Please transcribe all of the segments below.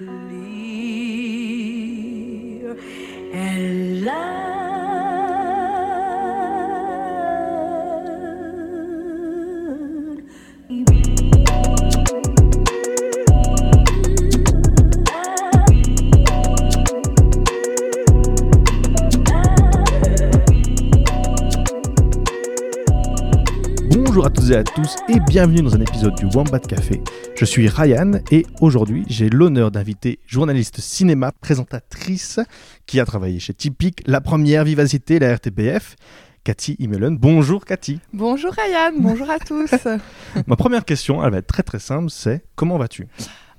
clear and loud. Toutes et à tous et bienvenue dans un épisode du Wombat Café. Je suis Ryan et aujourd'hui j'ai l'honneur d'inviter journaliste cinéma, présentatrice qui a travaillé chez Typique, La Première, Vivacité, la RTBF. Cathy Imelen. Bonjour Cathy. Bonjour Ryan, bonjour à tous. Ma première question, elle va être très très simple, c'est comment vas-tu?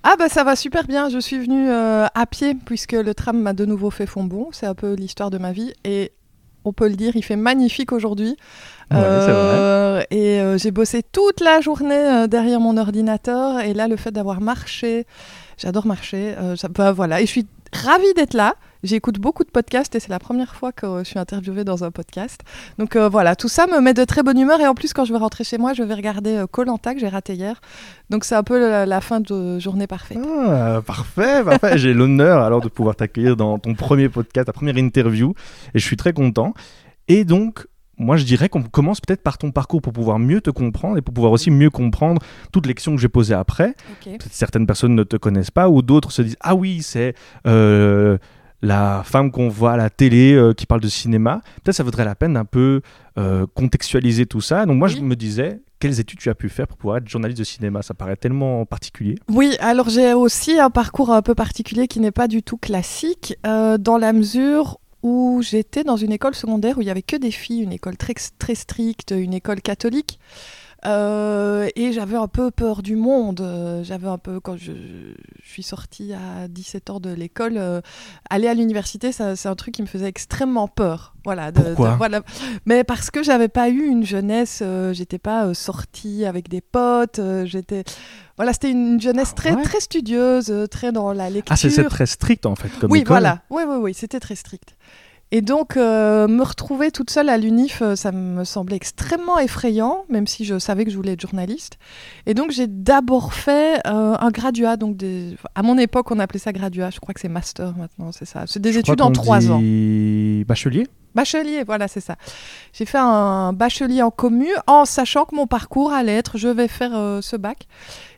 Ah bah ça va super bien, je suis venue euh, à pied puisque le tram m'a de nouveau fait fond bon, c'est un peu l'histoire de ma vie et on peut le dire, il fait magnifique aujourd'hui. Ouais, Euh, et euh, j'ai bossé toute la journée euh, derrière mon ordinateur. Et là, le fait d'avoir marché, j'adore marcher. ça, bah, voilà. Et je suis ravie d'être là. J'écoute beaucoup de podcasts et c'est la première fois que euh, je suis interviewée dans un podcast. Donc euh, voilà, tout ça me met de très bonne humeur. Et en plus, quand je vais rentrer chez moi, je vais regarder Colanta que j'ai raté hier. Donc c'est un peu la, la fin de journée parfaite. Ah, parfait, parfait. J'ai l'honneur alors de pouvoir t'accueillir dans ton premier podcast, ta première interview, et je suis très content. Et donc, moi, je dirais qu'on commence peut-être par ton parcours pour pouvoir mieux te comprendre et pour pouvoir aussi mieux comprendre toutes les questions que j'ai posées après. Ok. Peut-être certaines personnes ne te connaissent pas ou d'autres se disent ah oui, c'est euh, la femme qu'on voit à la télé euh, qui parle de cinéma. Peut-être ça vaudrait la peine d'un peu euh, contextualiser tout ça. Donc moi, je me disais quelles études tu as pu faire pour pouvoir être journaliste de cinéma? Ça paraît tellement particulier. Oui, alors j'ai aussi un parcours un peu particulier qui n'est pas du tout classique, euh, dans la mesure où j'étais dans une école secondaire où il y avait que des filles, une école très, très stricte, une école catholique. Euh, et j'avais un peu peur du monde. Euh, J'avais un peu, quand je, je suis sortie à 17 ans de l'école, euh, aller à l'université, c'est un truc qui me faisait extrêmement peur. Voilà, de- de- Pourquoi? voilà. Mais parce que j'avais pas eu une jeunesse, euh, j'étais pas sortie avec des potes, j'étais. Voilà, c'était une jeunesse Ah très, ouais? très studieuse, très dans la lecture. Ah, c'est c'est très strict en fait comme Oui, école. voilà. Oui, oui, oui, c'était très strict. Et donc, euh, me retrouver toute seule à l'UNIF, euh, ça me semblait extrêmement effrayant, même si je savais que je voulais être journaliste. Et donc, j'ai d'abord fait euh, un graduat. Donc des... À mon époque, on appelait ça graduat. Je crois que c'est master maintenant, c'est ça. C'est des Je études en trois ans. Bachelier Bachelier, voilà, c'est ça. J'ai fait un bachelier en commu en sachant que mon parcours allait être je vais faire euh, ce bac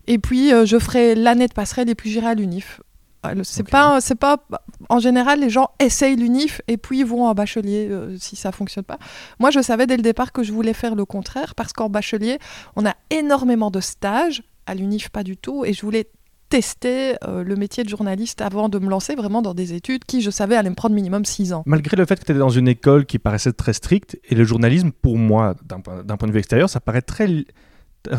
et puis je ferai l'année de passerelle et puis j'irai à l'UNIF. Le- C'est pas, c'est pas. En général, les gens essayent l'UNIF et puis ils vont en bachelier euh, si ça fonctionne pas. Moi, je savais dès le départ que je voulais faire le contraire parce qu'en bachelier, on a énormément de stages. À l'UNIF, pas du tout. Et je voulais tester euh, le métier de journaliste avant de me lancer vraiment dans des études qui, je savais, allaient me prendre minimum 6 ans. Malgré le fait que tu étais dans une école qui paraissait très stricte, et le journalisme, pour moi, d'un point, de vue extérieur, ça paraît très,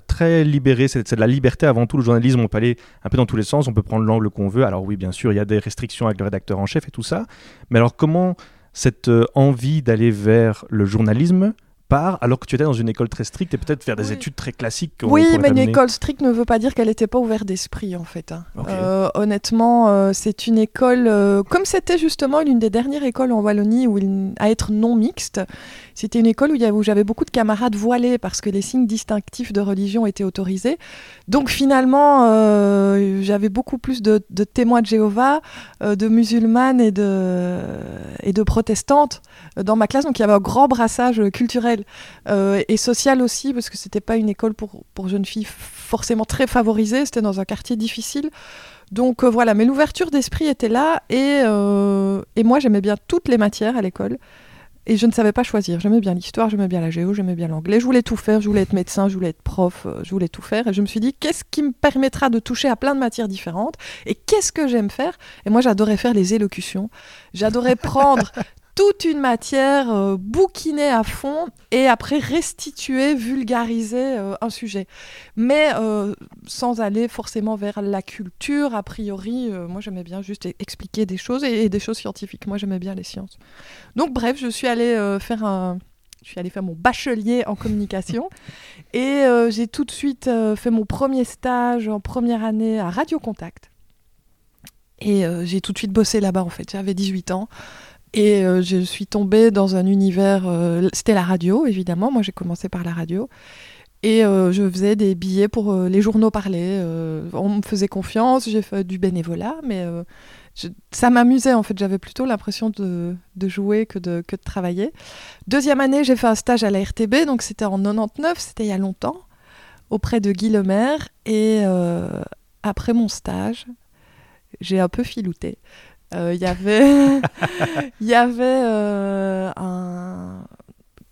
très libéré. C'est de la liberté avant tout. Le journalisme, on peut aller un peu dans tous les sens, on peut prendre l'angle qu'on veut. Alors oui, bien sûr, il y a des restrictions avec le rédacteur en chef et tout ça. Mais alors comment cette euh, envie d'aller vers le journalisme part alors que tu étais dans une école très stricte et peut-être faire des Oui. études très classiques Oui, mais une école stricte ne veut pas dire qu'elle n'était pas ouverte d'esprit, en fait. hein. Euh, honnêtement, euh, c'est une école, euh, comme c'était justement l'une des dernières écoles en Wallonie où il- à être non mixte, c'était une école où, j'avais beaucoup de camarades voilés parce que les signes distinctifs de religion étaient autorisés. Donc finalement, euh, j'avais beaucoup plus de, témoins de Jéhovah, euh, de musulmanes et de, protestantes euh, dans ma classe. Donc il y avait un grand brassage culturel et social aussi, parce que c'était pas une école pour, jeunes filles forcément très favorisée, c'était dans un quartier difficile. Donc voilà, mais l'ouverture d'esprit était là, et moi j'aimais bien toutes les matières à l'école. Et je ne savais pas choisir. J'aimais bien l'histoire, j'aimais bien la géo, j'aimais bien l'anglais. Je voulais tout faire. Je voulais être médecin, je voulais être prof, euh, je voulais tout faire. Et je me suis dit, qu'est-ce qui me permettra de toucher à plein de matières différentes Et qu'est-ce que j'aime faire? Et moi, j'adorais faire les élocutions. J'adorais prendre toute une matière, euh, bouquiner à fond et après restituer, vulgariser euh, un sujet. Mais euh, sans aller forcément vers la culture, a priori. euh, moi, j'aimais bien juste expliquer des choses et, et des choses scientifiques. Moi, j'aimais bien les sciences. Donc, bref, je suis allée faire un. Je suis allée faire mon bachelier en communication et j'ai tout de suite fait mon premier stage en première année à Radio Contact. Et j'ai tout de suite bossé là-bas en fait. J'avais 18 ans. Et euh, je suis tombée dans un univers. euh, C'était la radio, évidemment. Moi, j'ai commencé par la radio. Et euh, je faisais des billets pour les journaux parlés. on me faisait confiance, j'ai fait du bénévolat, mais ça m'amusait en fait. J'avais plutôt l'impression de, jouer que de, que de travailler. Deuxième année, j'ai fait un stage à la RTB, donc c'était en 99, c'était il y a longtemps, auprès de Guy Lemaire. Et après mon stage, j'ai un peu filouté. Euh, Il y avait, y avait euh, un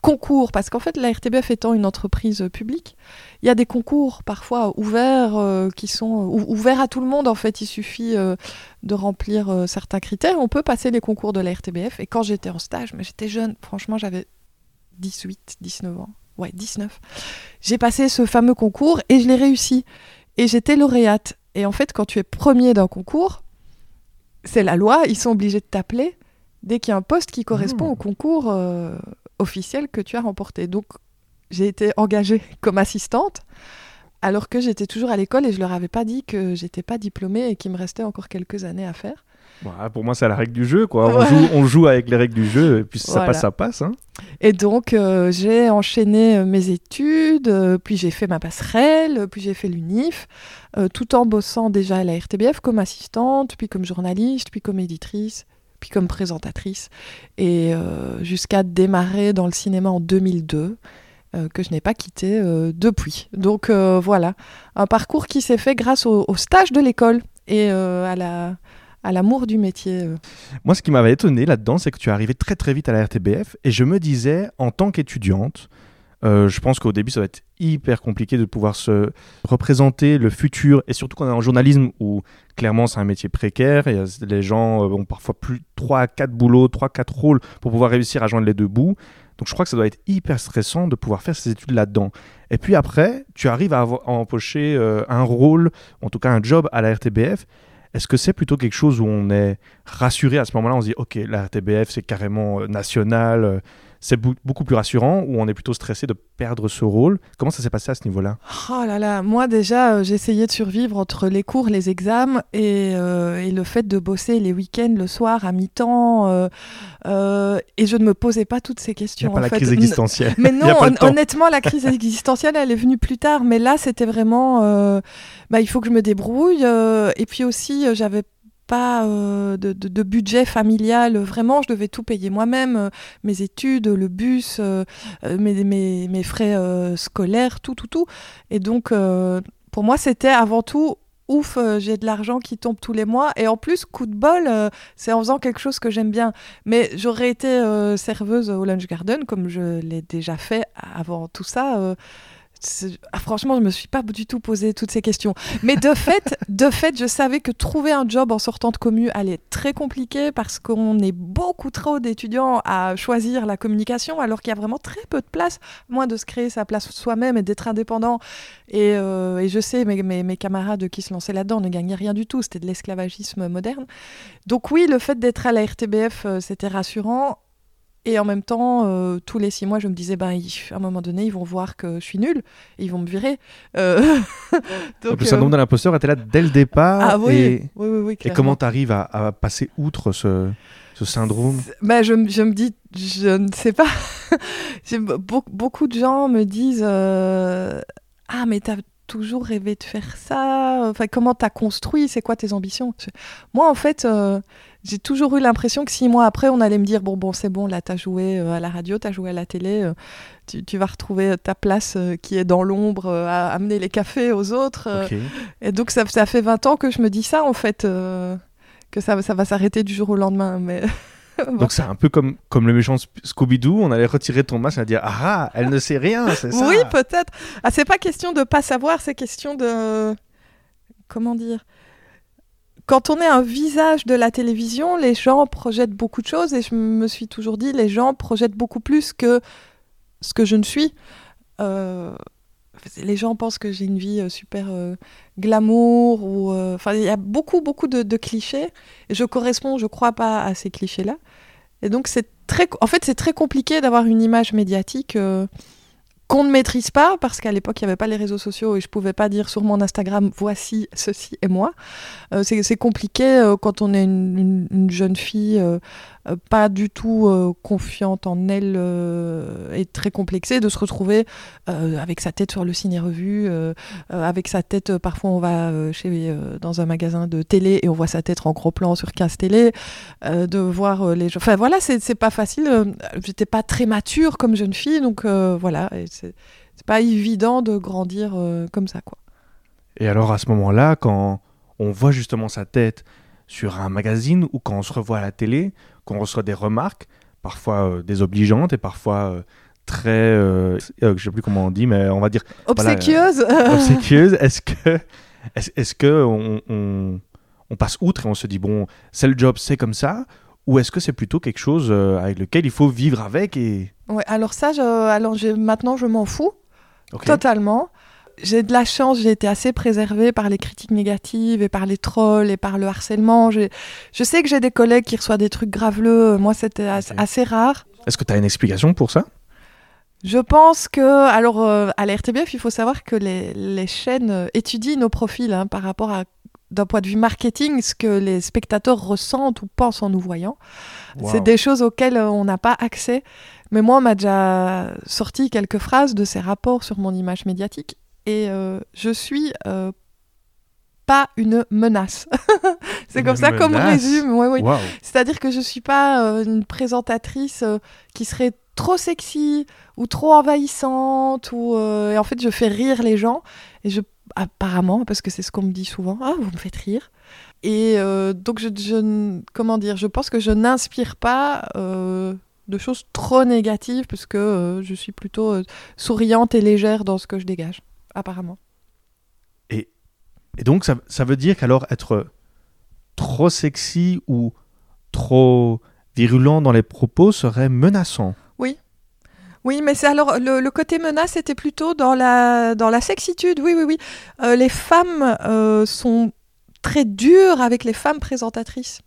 concours, parce qu'en fait, la RTBF étant une entreprise publique, il y a des concours parfois ouverts euh, qui sont ou- ouverts à tout le monde. En fait, il suffit de remplir certains critères. On peut passer les concours de la RTBF. Et quand j'étais en stage, mais j'étais jeune, franchement, j'avais 18, 19 ans. Ouais, 19. J'ai passé ce fameux concours et je l'ai réussi. Et j'étais lauréate. Et en fait, quand tu es premier d'un concours, c'est la loi, ils sont obligés de t'appeler dès qu'il y a un poste qui correspond Mmh. au concours euh, officiel que tu as remporté. Donc, j'ai été engagée comme assistante, alors que j'étais toujours à l'école et je leur avais pas dit que j'étais pas diplômée et qu'il me restait encore quelques années à faire. Pour moi, c'est la règle du jeu. Quoi. On, joue, on joue avec les règles du jeu, et puis si ça passe, ça passe. hein. Et donc, euh, j'ai enchaîné euh, mes études, euh, puis j'ai fait ma passerelle, puis j'ai fait l'UNIF, euh, tout en bossant déjà à la RTBF comme assistante, puis comme journaliste, puis comme éditrice, puis comme présentatrice, et jusqu'à démarrer dans le cinéma en 2002. euh, que je n'ai pas quitté euh, depuis. Donc euh, voilà, un parcours qui s'est fait grâce au, au stage de l'école et euh, à la à l'amour du métier. euh. Moi, ce qui m'avait étonné là-dedans, c'est que tu es arrivé très très vite à la RTBF, et je me disais, en tant qu'étudiante, euh, je pense qu'au début, ça va être hyper compliqué de pouvoir se représenter le futur, et surtout quand on est en journalisme où clairement c'est un métier précaire, et les gens euh, ont parfois plus 3 à 4 boulots, 3 4 rôles pour pouvoir réussir à joindre les deux bouts. Donc je crois que ça doit être hyper stressant de pouvoir faire ces études là-dedans. Et puis après, tu arrives à, à empocher un rôle, en tout cas un job à la RTBF. Est-ce que c'est plutôt quelque chose où on est rassuré à ce moment-là On se dit, OK, la RTBF, c'est carrément euh, national, euh, c'est beaucoup plus rassurant, ou on est plutôt stressé de perdre ce rôle? Comment ça s'est passé à ce niveau-là? Oh là là, moi déjà, euh, j'essayais de survivre entre les cours, les examens et, euh, et le fait de bosser les week-ends, le soir, à mi-temps. euh, et je ne me posais pas toutes ces Il n'y questions. a pas en la fait. crise existentielle. Mais Il non, hon- honnêtement, la crise existentielle, elle est venue plus tard. Mais là, c'était vraiment, bah, il faut que je me débrouille. et puis aussi, j'avais pas euh, de, budget familial. Vraiment, je devais tout payer moi-même. euh, mes études, le bus, euh, mes, frais scolaires, tout, tout, tout. Et donc, pour moi, c'était avant tout... Ouf, j'ai de l'argent qui tombe tous les mois. Et en plus, coup de bol, c'est en faisant quelque chose que j'aime bien. Mais j'aurais été serveuse au Lunch Garden, comme je l'ai déjà fait avant tout ça. Ah, franchement, je me suis pas du tout posé toutes ces questions. Mais de fait, de fait, je savais que trouver un job en sortant de commu allait être très compliqué parce qu'on est beaucoup trop d'étudiants à choisir la communication, alors qu'il y a vraiment très peu de place, moins de se créer sa place soi-même et d'être indépendant. Et, euh, et je sais, mes, mes, mes camarades qui se lançaient là-dedans ne gagnaient rien du tout. C'était de l'esclavagisme moderne. Donc oui, le fait d'être à la RTBF, euh, c'était rassurant. Et en même temps, euh, tous les six mois, je me disais, ben, ils- à un moment donné, ils vont voir que je suis nulle et ils vont me virer. Euh, Donc, le euh, syndrome de l'imposteur était là dès le départ. Ah oui, et, oui, oui, oui, et comment tu arrives à, à passer outre ce, ce syndrome? Ben, je, me- je me dis, je ne sais pas. Be- beaucoup de gens me disent euh, Ah, mais t'as toujours rêvé de faire ça? Enfin, comment t'as construit? C'est quoi tes ambitions? Moi, en fait, j'ai toujours eu l'impression que six mois après, on allait me dire Bon, bon, c'est bon, là, t'as joué euh, à la radio, t'as joué à la télé, euh, tu, tu vas retrouver ta place euh, qui est dans l'ombre euh, à amener les cafés aux autres. euh, et donc, ça, ça fait 20 ans que je me dis ça, en fait, euh, que ça, ça va s'arrêter du jour au lendemain. Mais bon. Donc c'est un peu comme, comme le méchant Scooby-Doo, on allait retirer ton masque et dire Ah ah, elle ne sait rien, c'est ça Oui, peut-être. Ah, c'est pas question de pas savoir, c'est question de. Comment dire Quand on est un visage de la télévision, les gens projettent beaucoup de choses et je me suis toujours dit, les gens projettent beaucoup plus que ce que je ne suis. Euh, les gens pensent que j'ai une vie euh, super euh, glamour ou enfin il y a beaucoup beaucoup de, clichés et je corresponds je crois pas à ces clichés là et donc c'est très en fait c'est très compliqué d'avoir une image médiatique qu'on ne maîtrise pas parce qu'à l'époque il n'y avait pas les réseaux sociaux et je pouvais pas dire sur mon Instagram voici ceci et moi. Euh, c'est compliqué euh, quand on est une, une- une jeune fille euh, pas du tout euh, confiante en elle euh, et très complexée, de se retrouver euh, avec sa tête sur le ciné-revue, euh, euh, avec sa tête, euh, parfois on va euh, chez, euh, dans un magasin de télé et on voit sa tête en gros plan sur 15 télé, euh, de voir euh, les gens. Enfin voilà, c'est pas facile. euh, J'étais pas très mature comme jeune fille, donc euh, voilà, c'est pas évident de grandir euh, comme ça, quoi. Et alors à ce moment-là, quand on voit justement sa tête sur un magazine ou quand on se revoit à la télé, qu'on reçoit des remarques, parfois euh, désobligeantes et parfois euh, très, euh, euh, je sais plus comment on dit, mais on va dire Obséquieuse obséquieuse, est-ce que, est-ce, que on, on- on passe outre et on se dit bon, c'est le job, c'est comme ça, ou est-ce que c'est plutôt quelque chose euh, avec lequel il faut vivre avec et Ouais, alors ça, je, alors maintenant je m'en fous. Totalement. J'ai de la chance, j'ai été assez préservée par les critiques négatives et par les trolls et par le harcèlement. Je sais que j'ai des collègues qui reçoivent des trucs graveleux. Moi, c'était assez rare. Est-ce que tu as une explication pour ça? Je pense que, alors euh, à la RTBF, il faut savoir que les, les chaînes euh, étudient nos profils hein, par rapport à, d'un point de vue marketing, ce que les spectateurs ressentent ou pensent en nous voyant. C'est des choses auxquelles euh, on n'a pas accès. Mais moi, on m'a déjà sorti quelques phrases de ces rapports sur mon image médiatique. Et euh, je suis euh, pas une menace. C'est comme ça menace résume. Ouais, oui. Wow. C'est-à-dire que je suis pas euh, une présentatrice euh, qui serait trop sexy ou trop envahissante. Ou, euh, et en fait, je fais rire les gens. Et je, apparemment, parce que c'est ce qu'on me dit souvent, ah, vous me faites rire. Et donc, je, je n- comment dire, je pense que je n'inspire pas de choses trop négatives, parce que je suis plutôt souriante et légère dans ce que je dégage, apparemment. Et donc, ça, ça veut dire qu'alors être trop sexy ou trop virulent dans les propos serait menaçant. Oui, mais c'est alors le, le côté menace était plutôt dans la dans la sexitude. Oui, oui, oui. Euh, les femmes euh, sont très dures avec les femmes présentatrices.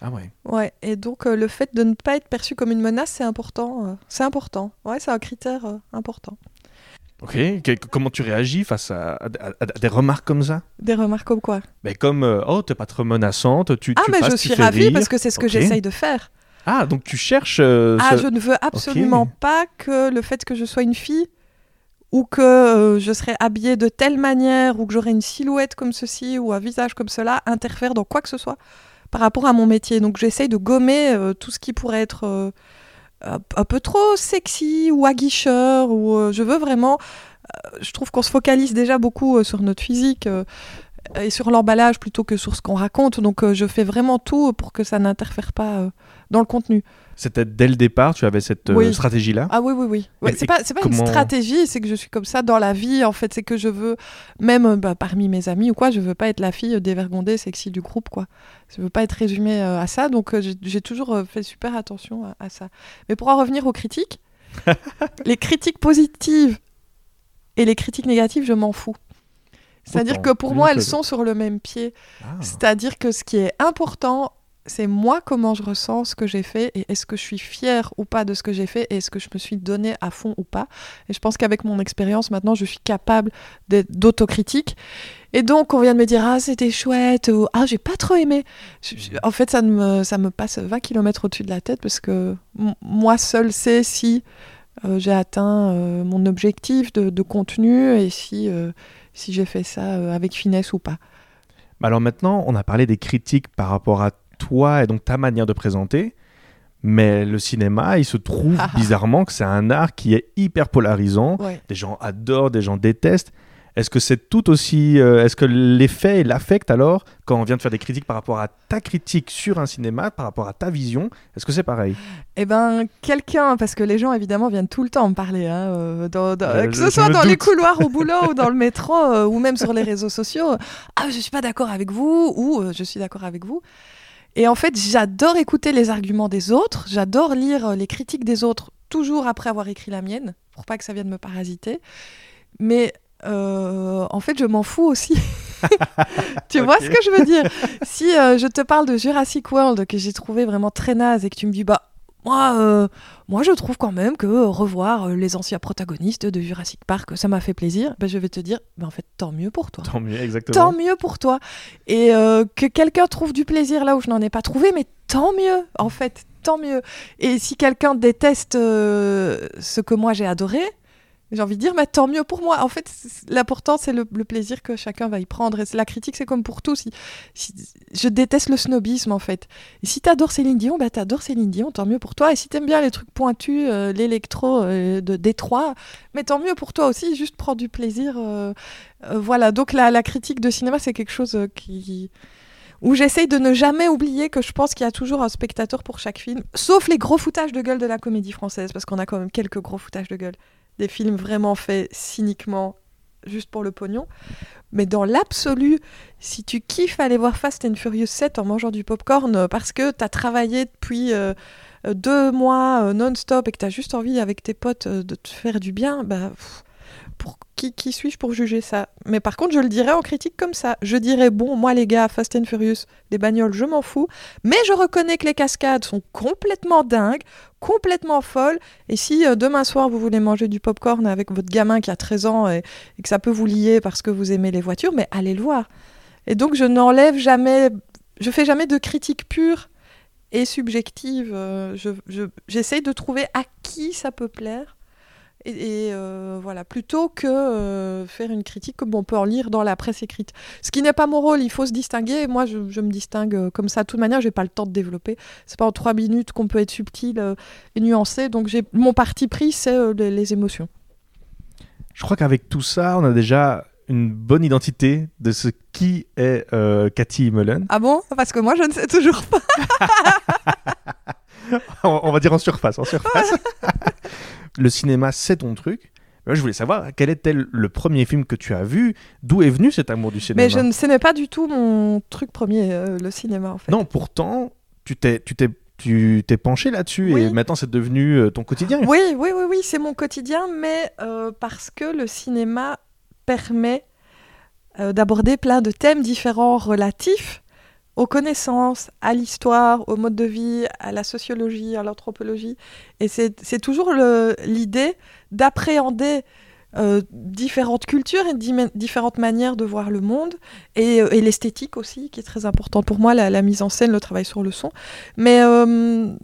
Ah ouais. Ouais, et donc euh, le fait de ne pas être perçu comme une menace, c'est important. c'est important. Ouais, c'est un critère important. Ok. Que- comment tu réagis face à, à- à- à des remarques comme ça? Des remarques comme quoi? Mais comme euh, oh t'es pas trop menaçante, tu Ah, tu mais passes, je suis ravie rire. parce que c'est ce que j'essaye de faire. Ah donc tu cherches. euh, Ah, ce- je ne veux absolument pas que le fait que je sois une fille ou que euh, je serais habillée de telle manière ou que j'aurais une silhouette comme ceci ou un visage comme cela interfère dans quoi que ce soit par rapport à mon métier. Donc j'essaye de gommer tout ce qui pourrait être un, peu trop sexy ou aguicheur ou euh, je veux vraiment euh, je trouve qu'on se focalise déjà beaucoup euh, sur notre physique et sur l'emballage plutôt que sur ce qu'on raconte. Donc euh, je fais vraiment tout pour que ça n'interfère pas euh, dans le contenu. C'était dès le départ, tu avais cette euh, Oui. stratégie-là. Ah oui, oui, oui. Ouais, c'est pas, c'est pas comment- une stratégie, c'est que je suis comme ça dans la vie. En fait, c'est que je veux, même euh, bah, parmi mes amis ou quoi, je veux pas être la fille dévergondée, sexy du groupe, quoi. Je veux pas être résumée euh, à ça. Donc, euh, j'ai- toujours euh, fait super attention à, à ça. Mais pour en revenir aux critiques, les critiques positives et les critiques négatives, je m'en fous. C'est-à-dire que pour moi, elles sont sur le même pied. Ah. C'est-à-dire que ce qui est important, c'est moi comment je ressens ce que j'ai fait et est-ce que je suis fière ou pas de ce que j'ai fait et est-ce que je me suis donné à fond ou pas. Et je pense qu'avec mon expérience maintenant, je suis capable d'être- d'autocritique. Et donc, on vient de me dire, ah, c'était chouette, ou ah, j'ai pas trop aimé. Je- je- en fait, ça me, ça me passe 20 km au-dessus de la tête parce que moi seule sais si euh, j'ai atteint euh, mon objectif de, de contenu et si, euh, si j'ai fait ça euh, avec finesse ou pas. Alors maintenant, on a parlé des critiques par rapport à toi et donc ta manière de présenter. Mais le cinéma, il se trouve bizarrement que c'est un art qui est hyper polarisant. Ouais. Des gens adorent, des gens détestent. Est-ce que c'est tout aussi. euh, Est-ce que l'effet et l'affect alors, quand on vient de faire des critiques par rapport à ta critique sur un cinéma, par rapport à ta vision, est-ce que c'est pareil? Eh ben, quelqu'un, parce que les gens évidemment viennent tout le temps me parler, hein, euh, dans- dans- Euh, que ce soit dans les couloirs au boulot ou dans le métro ou même sur les réseaux sociaux. Ah, je suis pas d'accord avec vous ou je suis d'accord avec vous. Et en fait, j'adore écouter les arguments des autres, j'adore lire les critiques des autres, toujours après avoir écrit la mienne, pour pas que ça vienne me parasiter. Mais euh, en fait, je m'en fous aussi. tu vois ce que je veux dire? Si euh, je te parle de Jurassic World que j'ai trouvé vraiment très naze et que tu me dis bah moi, euh, moi je trouve quand même que revoir les anciens protagonistes de Jurassic Park, ça m'a fait plaisir. Ben, je vais te dire, ben, en fait, tant mieux pour toi. Tant mieux, exactement. Tant mieux pour toi. Et que quelqu'un trouve du plaisir là où je n'en ai pas trouvé, mais tant mieux, en fait. tant mieux. Et si quelqu'un déteste ce que moi j'ai adoré, j'ai envie de dire, mais tant mieux pour moi. En fait, l'important, c'est le, plaisir que chacun va y prendre. Et la critique, c'est comme pour tout. Si, je déteste le snobisme, en fait. Et si t'adores Céline Dion, bah t'adores Céline Dion, tant mieux pour toi. Et si t'aimes bien les trucs pointus, euh, l'électro euh, de Détroit, mais tant mieux pour toi aussi. Juste prends du plaisir. euh, euh, voilà. Donc la, la critique de cinéma, c'est quelque chose qui où j'essaye de ne jamais oublier que je pense qu'il y a toujours un spectateur pour chaque film, sauf les gros foutages de gueule de la comédie française, parce qu'on a quand même quelques gros foutages de gueule. Des films vraiment faits cyniquement, juste pour le pognon. Mais dans l'absolu, si tu kiffes aller voir Fast and Furious 7 en mangeant du popcorn euh, parce que tu as travaillé depuis euh, euh, deux mois non-stop et que tu as juste envie avec tes potes de te faire du bien, bah, qui, suis-je pour juger ça? Mais par contre, je le dirais en critique comme ça. Je dirais, bon, moi les gars, Fast and Furious, les bagnoles, je m'en fous. Mais je reconnais que les cascades sont complètement dingues, complètement folles. Et si euh, demain soir, vous voulez manger du popcorn avec votre gamin qui a 13 ans et, que ça peut vous lier parce que vous aimez les voitures, mais allez le voir. Et donc, je n'enlève jamais, je fais jamais de critique pure et subjective. Euh, je- je- J'essaye de trouver à qui ça peut plaire. Et, et, euh, voilà, plutôt que euh, faire une critique comme on peut en lire dans la presse écrite. Ce qui n'est pas mon rôle, il faut se distinguer. Moi, je, je me distingue euh, comme ça. De toute manière, j'ai pas le temps de développer. C'est pas en trois minutes qu'on peut être subtil euh, et nuancé. Donc, j'ai mon parti pris, c'est les, les émotions. Je crois qu'avec tout ça, on a déjà une bonne identité de ce qui est Cathy Mullen. Ah bon? Parce que moi, je ne sais toujours pas. on, on va dire en surface, en surface. le cinéma, c'est ton truc. Moi, je voulais savoir quel était le premier film que tu as vu, d'où est venu cet amour du cinéma? Mais je ne, n'est pas du tout mon truc premier, euh, le cinéma, en fait. Non, pourtant, tu t'es, tu t'es, tu t'es penché là-dessus et maintenant c'est devenu euh, ton quotidien. Oui, oui, oui, oui, c'est mon quotidien, mais euh, parce que le cinéma permet d'aborder plein de thèmes différents relatifs aux connaissances, à l'histoire, au mode de vie, à la sociologie, à l'anthropologie. Et c'est toujours l'idée d'appréhender euh, différentes cultures et différentes manières de voir le monde, et, euh, l'esthétique aussi, qui est très importante pour moi, la, mise en scène, le travail sur le son. Mais euh,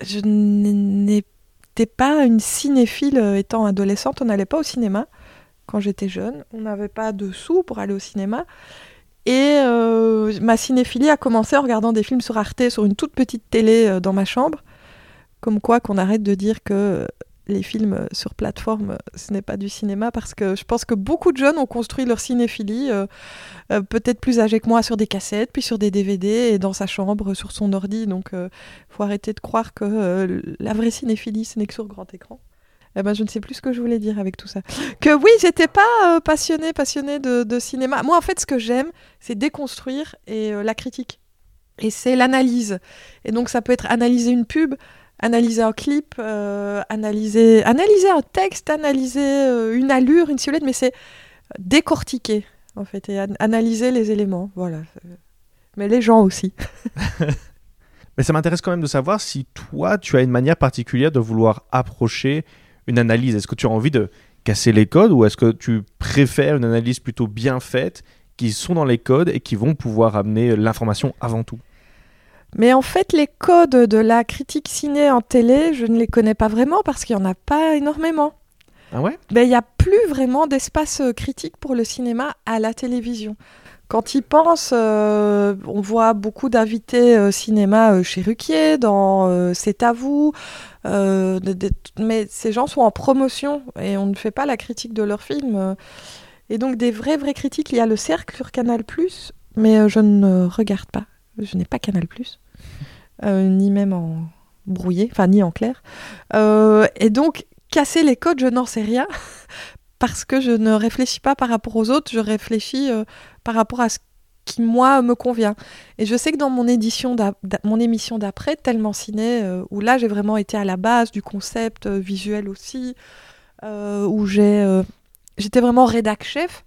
je n'étais pas une cinéphile étant adolescente, on n'allait pas au cinéma quand j'étais jeune, on n'avait pas de sous pour aller au cinéma. Et euh, ma cinéphilie a commencé en regardant des films sur Arte sur une toute petite télé euh, dans ma chambre. Comme quoi qu'on arrête de dire que les films euh, sur plateforme, ce n'est pas du cinéma, parce que je pense que beaucoup de jeunes ont construit leur cinéphilie, peut-être plus âgés que moi, sur des cassettes, puis sur des DVD, et dans sa chambre, sur son ordi. Donc, il faut arrêter de croire que la vraie cinéphilie, ce n'est que sur grand écran. Eh ben, je ne sais plus ce que je voulais dire avec tout ça. Que oui, j'étais pas euh, passionnée, passionnée de, cinéma. Moi, en fait, ce que j'aime, c'est déconstruire et euh, la critique. Et c'est l'analyse. Et donc, ça peut être analyser une pub, analyser un clip, euh, analyser, analyser un texte, analyser une allure, une silhouette, mais c'est décortiquer, en fait, et an- analyser les éléments. Voilà. Mais les gens aussi. Mais ça m'intéresse quand même de savoir si toi, tu as une manière particulière de vouloir approcher une analyse. Est-ce que tu as envie de casser les codes ou est-ce que tu préfères une analyse plutôt bien faite, qui sont dans les codes et qui vont pouvoir amener l'information avant tout? Mais en fait, les codes de la critique ciné en télé, je ne les connais pas vraiment parce qu'il n'y en a pas énormément. Ah ouais? Ben, il n'y a plus vraiment d'espace euh, critique pour le cinéma à la télévision. Quand ils pensent, euh, on voit beaucoup d'invités euh, cinéma euh, chez Ruquier, dans euh, C'est à vous, mais ces gens sont en promotion et on ne fait pas la critique de leurs films. Et donc des vrais, vrais critiques, il y a le Cercle sur Canal+, mais je ne regarde pas. Je n'ai pas Canal+, ni même en brouillé, enfin ni en clair. Et donc, casser les codes, je n'en sais rien, parce que je ne réfléchis pas par rapport aux autres, je réfléchis par rapport à ce qui, moi, me convient. Et je sais que dans mon, édition mon émission d'après, Tellement Ciné, euh, où là, j'ai vraiment été à la base du concept euh, visuel aussi, euh, où j'ai, j'étais vraiment rédac chef,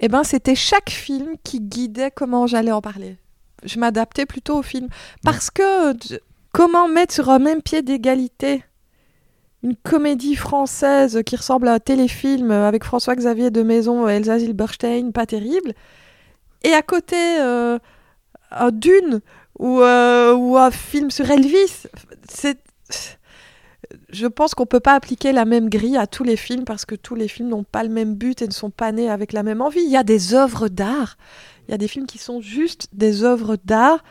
et ben c'était chaque film qui guidait comment j'allais en parler. Je m'adaptais plutôt au film. Parce que comment mettre sur un même pied d'égalité une comédie française qui ressemble à un téléfilm avec François-Xavier de Maison Elsa Zilberstein, pas terrible. Et à côté, euh, un Dune ou, euh, ou un film sur Elvis. C'est je pense qu'on peut pas appliquer la même grille à tous les films parce que tous les films n'ont pas le même but et ne sont pas nés avec la même envie. Il y a des œuvres d'art. Il y a des films qui sont juste des œuvres d'art.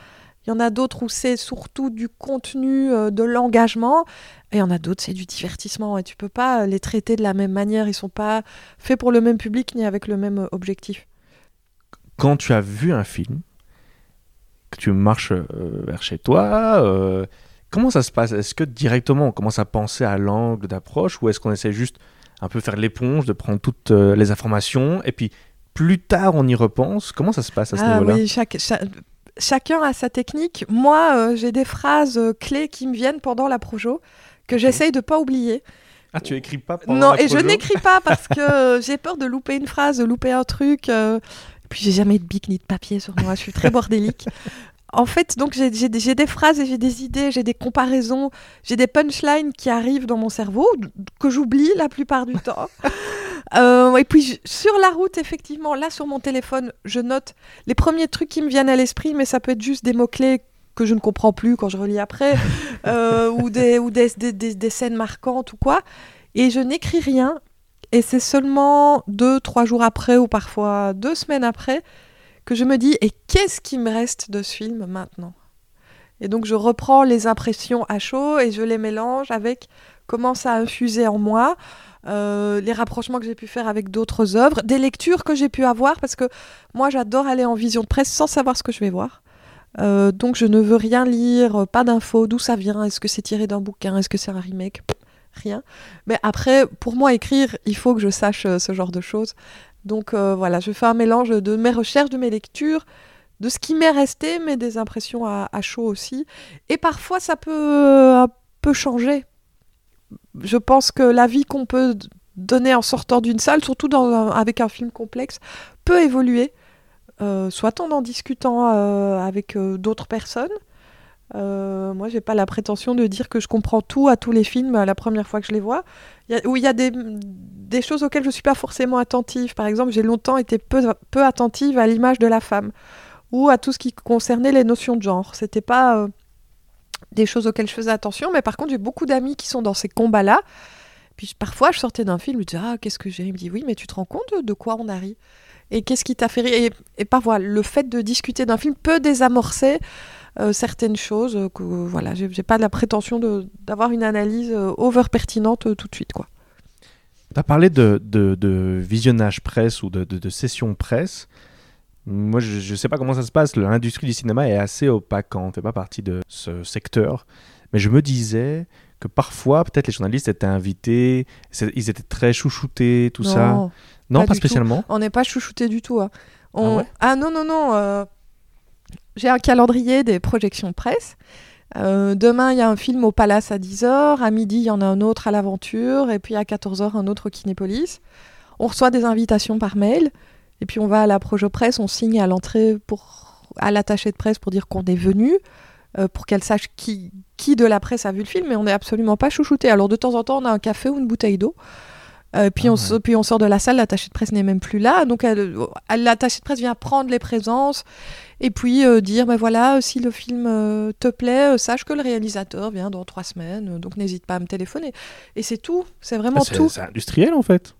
Il y en a d'autres où c'est surtout du contenu, euh, de l'engagement. Et il y en a d'autres, c'est du divertissement. Et tu peux pas les traiter de la même manière. Ils sont pas faits pour le même public ni avec le même objectif. Quand tu as vu un film, que tu marches euh, vers chez toi, euh, comment ça se passe? Est-ce que directement on commence à penser à l'angle d'approche ou est-ce qu'on essaie juste un peu faire l'éponge, de prendre toutes euh, les informations et puis plus tard on y repense? Comment ça se passe à ce Ah niveau-là? oui, chaque- cha- chacun a sa technique. Moi, euh, j'ai des phrases euh, clés qui me viennent pendant la projo que j'essaye de pas oublier. Ah, tu écris pas pendant Non, la et je n'écris pas parce que j'ai peur de louper une phrase, de louper un truc. euh, puis j'ai jamais de bic ni de papier sur moi, je suis très bordélique. En fait, donc j'ai des phrases et j'ai des idées, j'ai des comparaisons, j'ai des punchlines qui arrivent dans mon cerveau que j'oublie la plupart du temps. Euh, et puis je- sur la route, effectivement, là sur mon téléphone, je note les premiers trucs qui me viennent à l'esprit, mais ça peut être juste des mots-clés que je ne comprends plus quand je relis après, euh, ou, des, ou des, des- des- des scènes marquantes ou quoi. Et je n'écris rien. Et c'est seulement deux, trois jours après, ou parfois deux semaines après, que je me dis, et qu'est-ce qui me reste de ce film maintenant? Et donc je reprends les impressions à chaud et je les mélange avec comment ça a infusé en moi, euh, les rapprochements que j'ai pu faire avec d'autres œuvres, des lectures que j'ai pu avoir, parce que moi j'adore aller en vision de presse sans savoir ce que je vais voir. Euh, donc je ne veux rien lire, pas d'infos, d'où ça vient, est-ce que c'est tiré d'un bouquin, est-ce que c'est un remake, rien. Mais après, pour moi écrire, il faut que je sache euh, ce genre de choses. Donc euh, voilà, je fais un mélange de mes recherches, de mes lectures, de ce qui m'est resté, mais des impressions à, chaud aussi. Et parfois ça peut euh, un peu changer. Je pense que la vie qu'on peut donner en sortant d'une salle, surtout avec un film complexe, peut évoluer soit en en discutant avec d'autres personnes. Euh, moi, j'ai pas la prétention de dire que je comprends tout à tous les films la première fois que je les vois. Y où il y a des, choses auxquelles je suis pas forcément attentive. Par exemple, j'ai longtemps été peu, attentive à l'image de la femme ou à tout ce qui concernait les notions de genre. C'était pas euh, des choses auxquelles je faisais attention, mais par contre, j'ai beaucoup d'amis qui sont dans ces combats-là. Puis parfois, je sortais d'un film, je me disais Ah, qu'est-ce que j'ai Il me dit? Oui, mais tu te rends compte de, quoi on a ri Et qu'est-ce qui t'a fait rire? Et, et parfois, le fait de discuter d'un film peut désamorcer euh, certaines choses euh, que voilà, j'ai pas la prétention d'avoir une analyse euh, over pertinente tout de suite quoi. Tu as parlé de, de- de visionnage presse ou de, de, session presse. Moi, je ne sais pas comment ça se passe. L'industrie du cinéma est assez opaque quand on ne fait pas partie de ce secteur. Mais je me disais que parfois, peut-être les journalistes étaient invités, ils étaient très chouchoutés, tout ça. Non, Non, pas pas, du tout. spécialement. on n'est pas chouchouté du tout. hein. On- Ah ouais? Ah non non non. euh, J'ai un calendrier des projections de presse. Euh, demain, il y a un film au Palace à 10h. À midi, il y en a un autre à l'Aventure. Et puis à 14h, un autre au Kinépolis. On reçoit des invitations par mail. Et puis on va à la Projo Presse. On signe à l'entrée pour à l'attaché de presse pour dire qu'on est venu. euh, pour qu'elle sache qui, qui de la presse a vu le film. Mais on n'est absolument pas chouchouté. Alors de temps en temps, on a un café ou une bouteille d'eau. Euh, puis, Ah on, ouais. s- puis on sort de la salle, l'attaché de presse n'est même plus là. Donc elle- elle- l'attaché de presse vient prendre les présences et puis euh, dire ben voilà, euh, si le film euh, te plaît, euh, sache que le réalisateur vient dans trois semaines, euh, donc n'hésite pas à me téléphoner. Et c'est tout, c'est vraiment Ah, tout. c'est industriel en fait.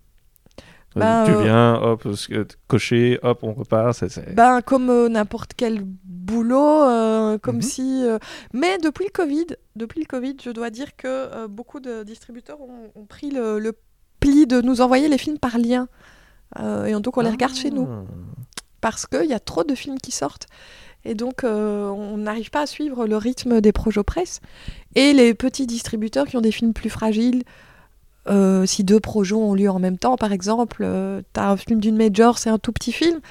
Ben, tu euh, viens, hop, euh, cocher, hop, on repart. c'est- Ben, comme euh, n'importe quel boulot, euh, comme Mhm. si. euh, Mais depuis le Covid, depuis le Covid, je dois dire que euh, beaucoup de distributeurs ont, ont pris le, le pli de nous envoyer les films par lien. Euh, et donc on les regarde chez nous. Ah. parce qu'il y a trop de films qui sortent. Et donc, euh, on n'arrive pas à suivre le rythme des projets presse. Et les petits distributeurs qui ont des films plus fragiles, euh, si deux projets ont lieu en même temps, par exemple, tu as un film d'une major, c'est un tout petit film,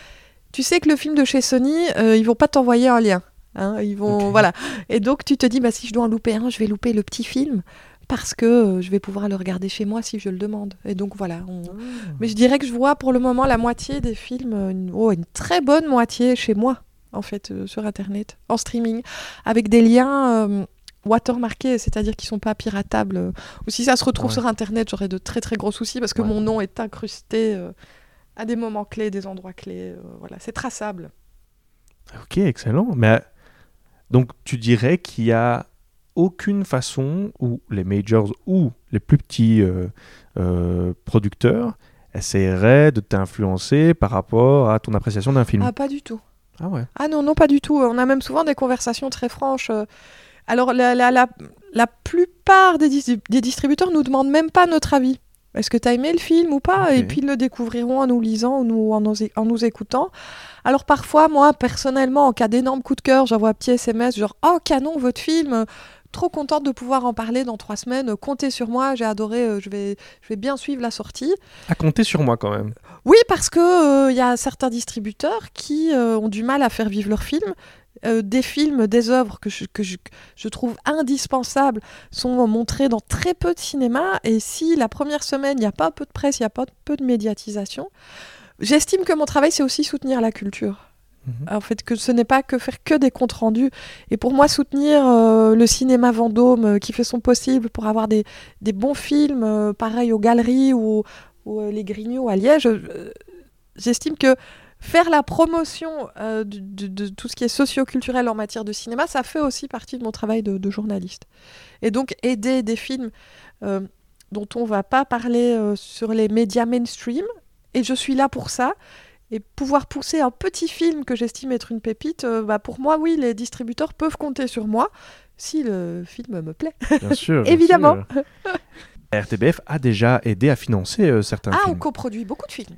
tu sais que le film de chez Sony, euh, ils vont pas t'envoyer un lien. hein, ils vont, voilà. Et donc, tu te dis, bah, si je dois en louper un, je vais louper le petit film. Parce que euh, je vais pouvoir le regarder chez moi si je le demande. Et donc voilà, on, mais je dirais que je vois pour le moment la moitié des films, euh, une, oh, une très bonne moitié chez moi, en fait, euh, sur Internet, en streaming, avec des liens euh, watermarkés, c'est-à-dire qui sont pas piratables. Ou si ça se retrouve Ouais. sur Internet, j'aurais de très très gros soucis parce que Ouais. mon nom est incrusté euh, à des moments clés, des endroits clés. voilà, c'est traçable. Ok, excellent. Mais donc tu dirais qu'il y a aucune façon où les majors ou les plus petits euh, euh, producteurs essaieraient de t'influencer par rapport à ton appréciation d'un film. Ah, pas du tout. Ah ouais. Ah non, non, pas du tout. On a même souvent des conversations très franches. euh. Alors, la, la, la, la plupart des, dis- des distributeurs nous demandent même pas notre avis. Est-ce que tu as aimé le film ou pas? Et puis ils le découvriront en nous lisant ou nous, en, nous, en nous écoutant. Alors parfois, moi, personnellement, en cas d'énorme coup de cœur, j'envoie un petit SMS genre « Oh, canon, votre film Trop contente de pouvoir en parler dans trois semaines. Comptez sur moi, j'ai adoré, euh, je vais, je vais bien suivre la sortie. » À compter sur moi quand même. Oui, parce que il y a certains distributeurs qui euh, ont du mal à faire vivre leurs films. Euh, des films, des œuvres que je, que je, je trouve indispensables sont montrés dans très peu de cinéma. Et si la première semaine, il n'y a pas un peu de presse, il n'y a pas peu de médiatisation, j'estime que mon travail, c'est aussi soutenir la culture. Mhm. En fait, que ce n'est pas que faire que des comptes rendus. Et pour moi, soutenir euh, le cinéma Vendôme euh, qui fait son possible pour avoir des, des bons films, euh, pareil aux galeries ou, ou, euh, les Grignots à Liège, j'estime que faire la promotion de, tout ce qui est socio-culturel en matière de cinéma, ça fait aussi partie de mon travail de, de journaliste. Et donc, aider des films dont on va pas parler sur les médias mainstream, et je suis là pour ça. Et pouvoir pousser un petit film que j'estime être une pépite, euh, bah pour moi, oui, les distributeurs peuvent compter sur moi si le film me plaît. Bien sûr. bien Évidemment. sûr. RTBF a déjà aidé à financer euh, certains Ah, on films. coproduit beaucoup de films.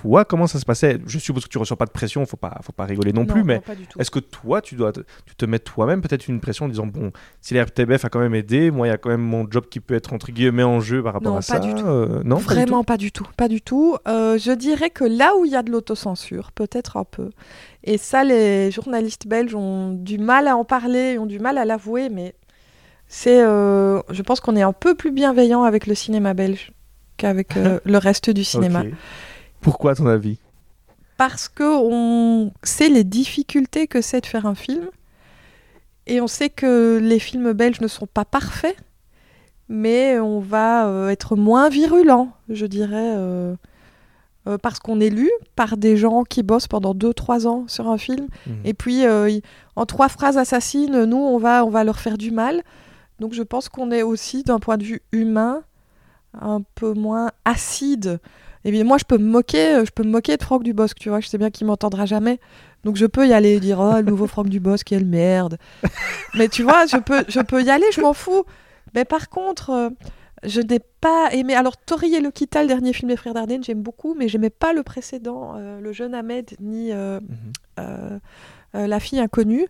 Toi, comment ça se passait? Je suppose que tu reçois pas de pression, faut pas, faut pas rigoler non, plus, mais est-ce que toi, tu dois, te- tu te mets toi-même peut-être une pression en disant bon, si la RTBF a quand même aidé, moi, il y a quand même mon job qui peut être entre guillemets en jeu par rapport Non, à pas ça. du tout. euh, non, pas du tout? Vraiment pas du tout, pas du tout. Euh, je dirais que là où il y a de l'autocensure, peut-être un peu, et ça les journalistes belges ont du mal à en parler, ont du mal à l'avouer, mais c'est, euh, je pense qu'on est un peu plus bienveillant avec le cinéma belge qu'avec euh, le reste du cinéma. Pourquoi, à ton avis? Parce que on sait les difficultés que c'est de faire un film, et on sait que les films belges ne sont pas parfaits, mais on va euh, être moins virulent, je dirais, euh, euh, parce qu'on est lu par des gens qui bossent pendant 2-3 ans sur un film, Mhm. et puis en trois phrases assassines, nous, on va, on va leur faire du mal. Donc je pense qu'on est aussi, d'un point de vue humain, un peu moins acide. Et bien, moi, je peux me moquer, euh, je peux me moquer de Franck Dubosc, tu vois, je sais bien qu'il m'entendra jamais. Donc je peux y aller et dire oh le nouveau Franck Dubosc quelle merde. Mais tu vois, je peux je peux y aller, je m'en fous. Mais par contre, euh, je n'ai pas aimé. Alors Tori et le Kita, le dernier film des frères Dardenne, j'aime beaucoup, mais j'aimais pas le précédent, euh, le jeune Ahmed ni euh, Mhm. la fille inconnue.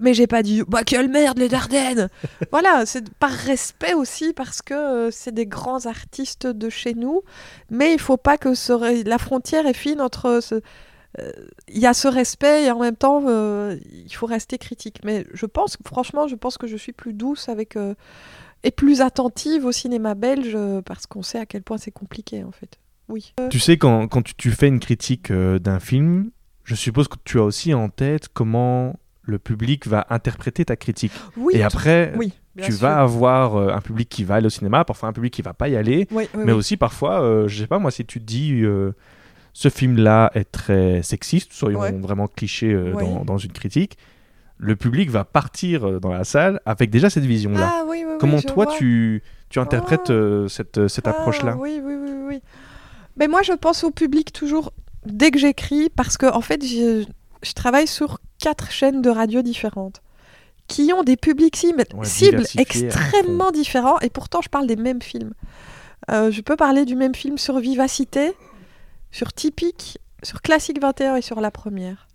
Mais j'ai pas dit bah quelle merde les Dardennes. voilà, c'est par respect aussi parce que euh, c'est des grands artistes de chez nous, mais il faut pas que ce la frontière est fine entre ce- euh, il y a ce respect et en même temps euh, il faut rester critique. Mais je pense franchement, je pense que je suis plus douce avec et plus attentive au cinéma belge parce qu'on sait à quel point c'est compliqué en fait. Oui. Tu sais, quand, quand tu, tu fais une critique d'un film, je suppose que tu as aussi en tête comment le public va interpréter ta critique. oui. Et après, oui. tu sûr. vas avoir euh, un public qui va aller au cinéma, parfois un public qui va pas y aller, Oui, mais aussi parfois, euh, je sais pas moi, si tu te dis euh, ce film-là est très sexiste, soyons Ouais. vraiment clichés euh, dans, dans une critique, le public va partir dans la salle avec déjà cette vision-là. Ah oui, oui, oui, Comment toi vois. tu, tu interprètes euh, cette, cette Ah, approche-là? Oui, oui, oui, oui. Mais moi, je pense au public toujours dès que j'écris, parce que en fait, je, je travaille sur quatre chaînes de radio différentes qui ont des publics cibles, Ouais, cibles diversifiés à extrêmement différents, et pourtant, je parle des mêmes films. Euh, je peux parler du même film sur Vivacité, sur Typique, sur Classique 21 et sur La Première.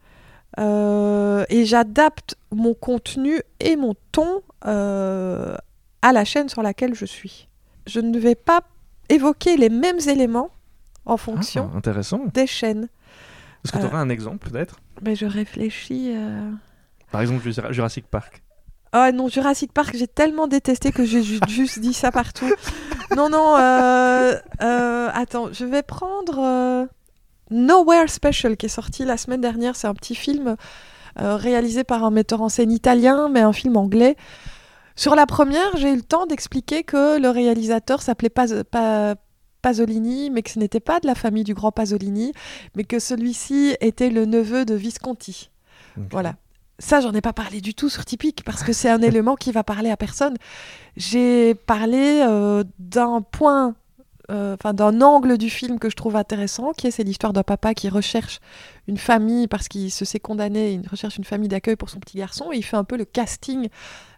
Euh, et j'adapte mon contenu et mon ton euh, à la chaîne sur laquelle je suis. Je ne vais pas évoquer les mêmes éléments en fonction Ah, intéressant. des chaînes. Est-ce que tu Euh. auras un exemple peut-être? Mais je réfléchis. euh, Par exemple Jura- Jurassic Park. Ah non, Jurassic Park, j'ai tellement détesté que j'ai ju- juste dit ça partout. Non, non, euh, euh, attends, je vais prendre euh, Nowhere Special qui est sorti la semaine dernière. C'est un petit film euh, réalisé par un metteur en scène italien, mais un film anglais. Sur la première, j'ai eu le temps d'expliquer que le réalisateur s'appelait pas, pas, Pasolini, mais que ce n'était pas de la famille du grand Pasolini, mais que celui-ci était le neveu de Visconti. Voilà. Ça, j'en ai pas parlé du tout sur Typique parce que c'est un élément qui va parler à personne. J'ai parlé euh, d'un point, euh, enfin d'un angle du film que je trouve intéressant, qui est c'est l'histoire d'un papa qui recherche une famille parce qu'il se sait condamné, il recherche une famille d'accueil pour son petit garçon et il fait un peu le casting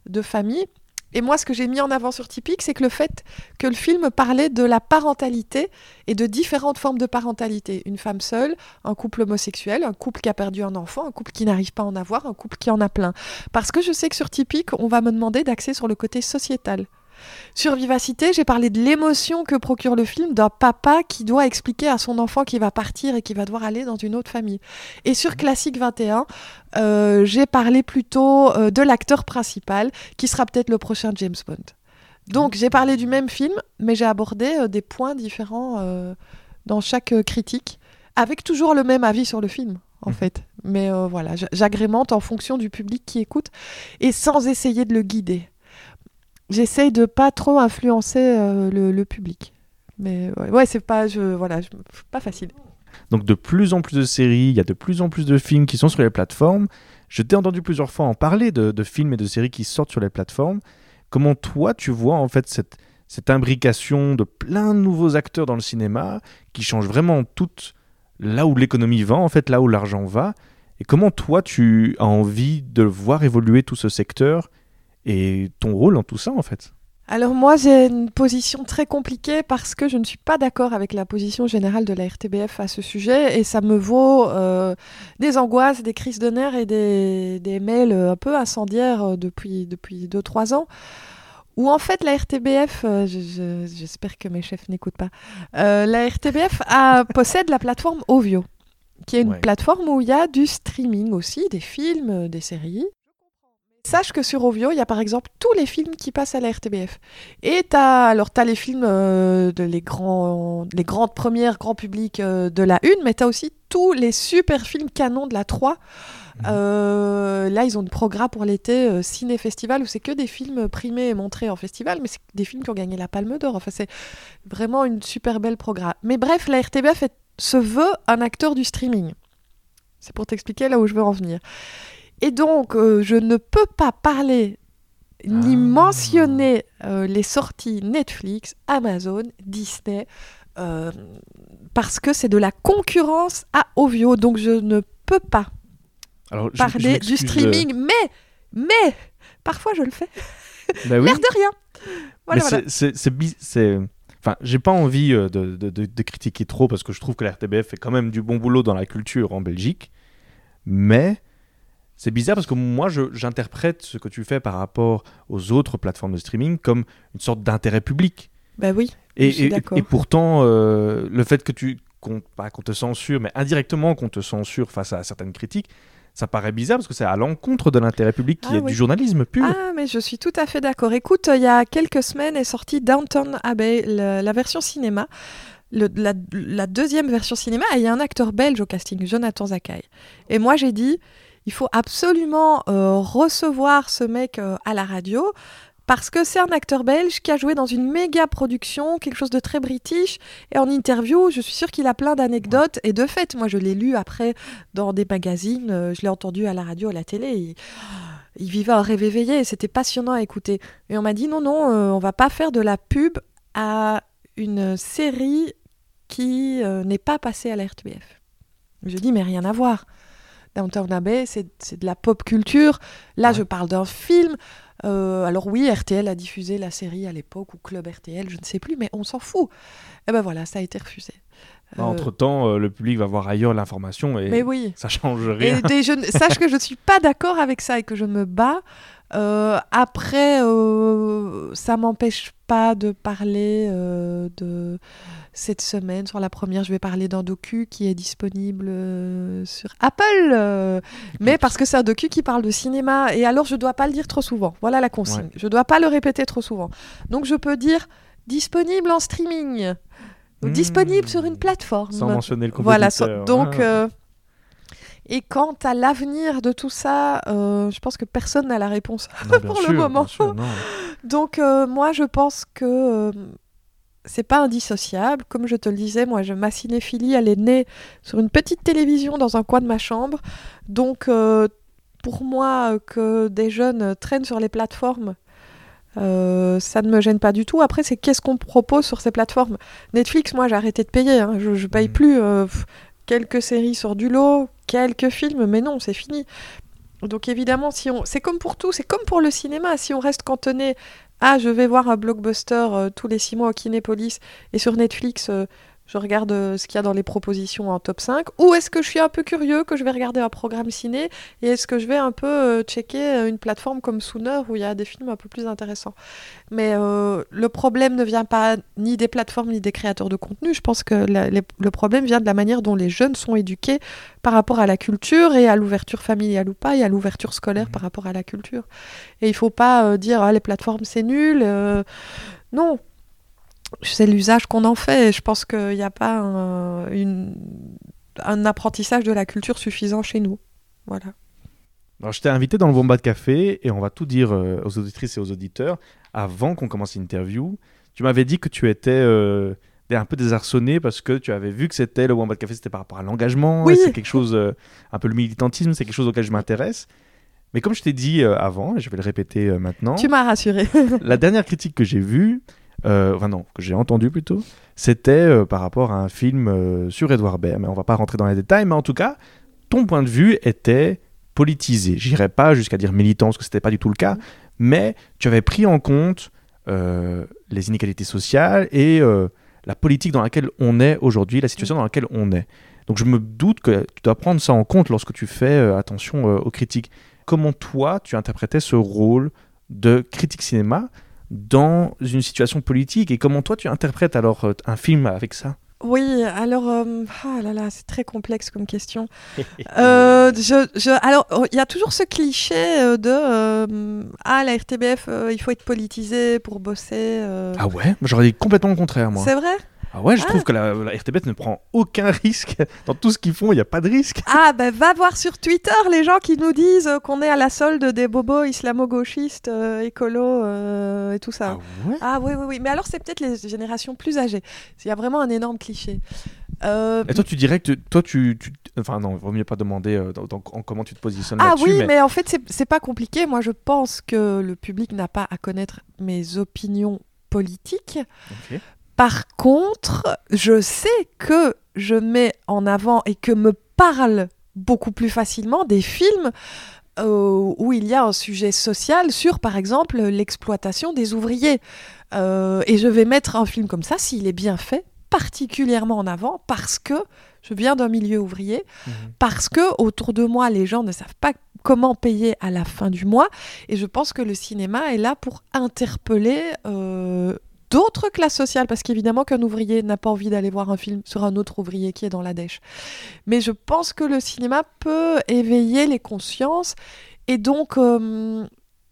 de famille. Et moi, ce que j'ai mis en avant sur Typique, c'est que le fait que le film parlait de la parentalité et de différentes formes de parentalité. Une femme seule, un couple homosexuel, un couple qui a perdu un enfant, un couple qui n'arrive pas à en avoir, un couple qui en a plein. Parce que je sais que sur Typique, on va me demander d'axer sur le côté sociétal. Sur Vivacité, j'ai parlé de l'émotion que procure le film d'un papa qui doit expliquer à son enfant qu'il va partir et qu'il va devoir aller dans une autre famille. Et sur Classique 21, euh, j'ai parlé plutôt euh, de l'acteur principal qui sera peut-être le prochain James Bond. Donc j'ai parlé du même film, mais j'ai abordé euh, des points différents dans chaque critique, avec toujours le même avis sur le film, en Mhm. fait. Mais euh, voilà, j'agrémente en fonction du public qui écoute et sans essayer de le guider. J'essaye de pas trop influencer euh, le, public. Mais ouais, ouais, c'est pas, voilà, pas facile. Donc de plus en plus de séries, il y a de plus en plus de films qui sont sur les plateformes. Je t'ai entendu plusieurs fois en parler de, films et de séries qui sortent sur les plateformes. Comment toi tu vois en fait cette, cette imbrication de plein de nouveaux acteurs dans le cinéma qui changent vraiment tout là où l'économie va, en fait là où l'argent va? Et comment toi tu as envie de voir évoluer tout ce secteur et ton rôle dans tout ça en fait Alors moi, j'ai une position très compliquée parce que je ne suis pas d'accord avec la position générale de la RTBF à ce sujet et ça me vaut euh, des angoisses, des crises de nerfs et des, des mails un peu incendiaires euh, depuis depuis deux trois ans. Où en fait la RTBF, euh, je- je- j'espère que mes chefs n'écoutent pas, euh, la RTBF a, possède la plateforme Ovio, qui est une Ouais. plateforme où il y a du streaming aussi, des films, des séries. Sache que sur Ovio, il y a par exemple tous les films qui passent à la RTBF. Et t'as alors t'as les films euh, de les grands les grandes premières grand public euh, de la une, mais t'as aussi tous les super films canons de la 3. Euh, là, ils ont une programme pour l'été euh, ciné festival où c'est que des films primés et montrés en festival, mais c'est des films qui ont gagné la Palme d'Or. Enfin, c'est vraiment une super belle programme. Mais bref, la RTBF est- se veut un acteur du streaming. C'est pour t'expliquer là où je veux en venir. Et donc, euh, je ne peux pas parler ni Ah. mentionner euh, les sorties Netflix, Amazon, Disney, euh, parce que c'est de la concurrence à Ovio. Donc, je ne peux pas Alors, je- je parler du streaming, mais, mais, parfois je le fais. bah oui. L'air de rien. Voilà, Mais voilà. c'est- Enfin, j'ai pas envie de, de- de- de critiquer trop parce que je trouve que la RTBF fait quand même du bon boulot dans la culture en Belgique. Mais c'est bizarre parce que moi, j'interprète ce que tu fais par rapport aux autres plateformes de streaming comme une sorte d'intérêt public. Bah oui. Et, Je suis et- pourtant, euh, le fait que tu qu'on pas qu'on te censure, mais indirectement qu'on te censure face à certaines critiques, ça paraît bizarre parce que c'est à l'encontre de l'intérêt public qui Ah est oui. du journalisme pur. Ah, mais je suis tout à fait d'accord. Écoute, il y a quelques semaines est sortie Downton Abbey, le- la version cinéma. Le- la, la deuxième version cinéma, et il y a un acteur belge au casting, Jonathan Zakaï. Et moi, j'ai dit, il faut absolument euh, recevoir ce mec euh, à la radio, parce que c'est un acteur belge qui a joué dans une méga production, quelque chose de très british, et en interview, je suis sûre qu'il a plein d'anecdotes, et de fait, moi, je l'ai lu après dans des magazines, euh, je l'ai entendu à la radio, à la télé, il, il vivait un rêve éveillé, et c'était passionnant à écouter. Et on m'a dit, non, non, euh, on va pas faire de la pub à une série qui euh, n'est pas passée à la RTBF. Je dis, mais rien à voir. Downtown Abbey, c'est de la pop culture. Là, Ouais. je parle d'un film. Euh, alors oui, RTL a diffusé la série à l'époque, ou Club RTL, je ne sais plus, mais on s'en fout. Et ben voilà, ça a été refusé. Euh, Entre temps, le public va voir ailleurs l'information et mais oui. ça change rien. Et je ne- sache que je ne suis pas d'accord avec ça et que je me bats. Euh, après, euh, ça m'empêche pas de parler euh, de cette semaine. Sur la première, je vais parler d'un docu qui est disponible euh, sur Apple. euh, mais parce que c'est un docu qui parle de cinéma. Et alors, je dois pas le dire trop souvent. Voilà la consigne. Ouais. Je dois pas le répéter trop souvent. Donc, je peux dire disponible en streaming. Mmh. Disponible sur une plateforme. Sans mentionner le Voilà, so- donc. Ah. euh, et quant à l'avenir de tout ça, euh, je pense que personne n'a la réponse. Non, pour le moment. sûr. Donc, euh, moi, je pense que euh, c'est pas indissociable. Comme je te le disais, moi, je, ma cinéphilie, elle est née sur une petite télévision dans un coin de ma chambre. Donc, pour moi, que des jeunes traînent sur les plateformes, euh, ça ne me gêne pas du tout. Après, c'est qu'est-ce qu'on propose sur ces plateformes? Netflix, moi, j'ai arrêté de payer. hein. Je, je paye Mhm. plus. euh, quelques séries sur du lot, quelques films, mais non, c'est fini. Donc évidemment, si on, c'est comme pour tout, c'est comme pour le cinéma. Si on reste cantonné, ah, je vais voir un blockbuster euh, tous les six mois au Kinépolis et sur Netflix, je regarde euh, ce qu'il y a dans les propositions en top 5. Ou est-ce que je suis un peu curieux, que je vais regarder un programme ciné et est-ce que je vais un peu euh, checker euh, une plateforme comme Sooner où il y a des films un peu plus intéressants. Mais euh, le problème ne vient pas ni des plateformes ni des créateurs de contenu. Je pense que la- les- le problème vient de la manière dont les jeunes sont éduqués par rapport à la culture et à l'ouverture familiale ou pas et à l'ouverture scolaire Mhm. par rapport à la culture. Et il faut pas euh, dire ah, les plateformes c'est nul. euh, non. C'est l'usage qu'on en fait. Et je pense qu'il n'y a pas un, une- un apprentissage de la culture suffisant chez nous. Voilà. Alors, je t'ai invité dans le Wombat Café et on va tout dire euh, aux auditrices et aux auditeurs avant qu'on commence l'interview. Tu m'avais dit que tu étais euh, un peu désarçonné parce que tu avais vu que c'était le Wombat Café, c'était par rapport à l'engagement. Oui. C'est quelque chose, euh, un peu le militantisme, c'est quelque chose auquel je m'intéresse. Mais comme je t'ai dit avant, et je vais le répéter maintenant, Tu m'as rassuré. la dernière critique que j'ai vue, euh, enfin non, que j'ai entendue plutôt, c'était euh, par rapport à un film euh, sur Edouard Baird. Mais on va pas rentrer dans les détails, mais en tout cas, ton point de vue était politisé. J'irai pas jusqu'à dire militant, parce que c'était pas du tout le cas, mais tu avais pris en compte les inégalités sociales et la politique dans laquelle on est aujourd'hui, la situation dans laquelle on est. Donc je me doute que tu dois prendre ça en compte lorsque tu fais attention aux critiques. Comment toi, tu interprétais ce rôle de critique cinéma dans une situation politique et comment toi tu interprètes alors euh, un film avec ça? Oui, alors, euh, ah là là, c'est très complexe comme question. Euh, je, je, alors, oh, il y a toujours ce cliché euh, de euh, ah la RTBF, euh, il faut être politisé pour bosser. euh. Ah ouais? J'aurais dit complètement le contraire moi. C'est vrai? Ah ouais, je Ah. trouve que la, la RTBF ne prend aucun risque dans tout ce qu'ils font, il n'y a pas de risque. Ah ben va voir sur Twitter les gens qui nous disent euh, qu'on est à la solde des bobos islamo-gauchistes, euh, écolos euh, et tout ça. ouais? Ah oui, oui, oui. Mais alors, c'est peut-être les générations plus âgées. Il y a vraiment un énorme cliché. Euh, Et toi tu dirais que tu- toi tu, tu- Enfin non, il vaut mieux pas demander euh, dans- dans- en comment tu te positionnes ah là-dessus. oui, mais... mais... en fait, c'est- pas compliqué. Moi, je pense que le public n'a pas à connaître mes opinions politiques. Ok. Par contre, je sais que je mets en avant et que me parlent beaucoup plus facilement des films euh, où il y a un sujet social sur, par exemple, l'exploitation des ouvriers. Euh, et je vais mettre un film comme ça, s'il est bien fait, particulièrement en avant, parce que je viens d'un milieu ouvrier, Mhm. parce que autour de moi, les gens ne savent pas comment payer à la fin du mois. Et je pense que le cinéma est là pour interpeller euh, d'autres classes sociales, parce qu'évidemment qu'un ouvrier n'a pas envie d'aller voir un film sur un autre ouvrier qui est dans la dèche. Mais je pense que le cinéma peut éveiller les consciences. Et donc, euh,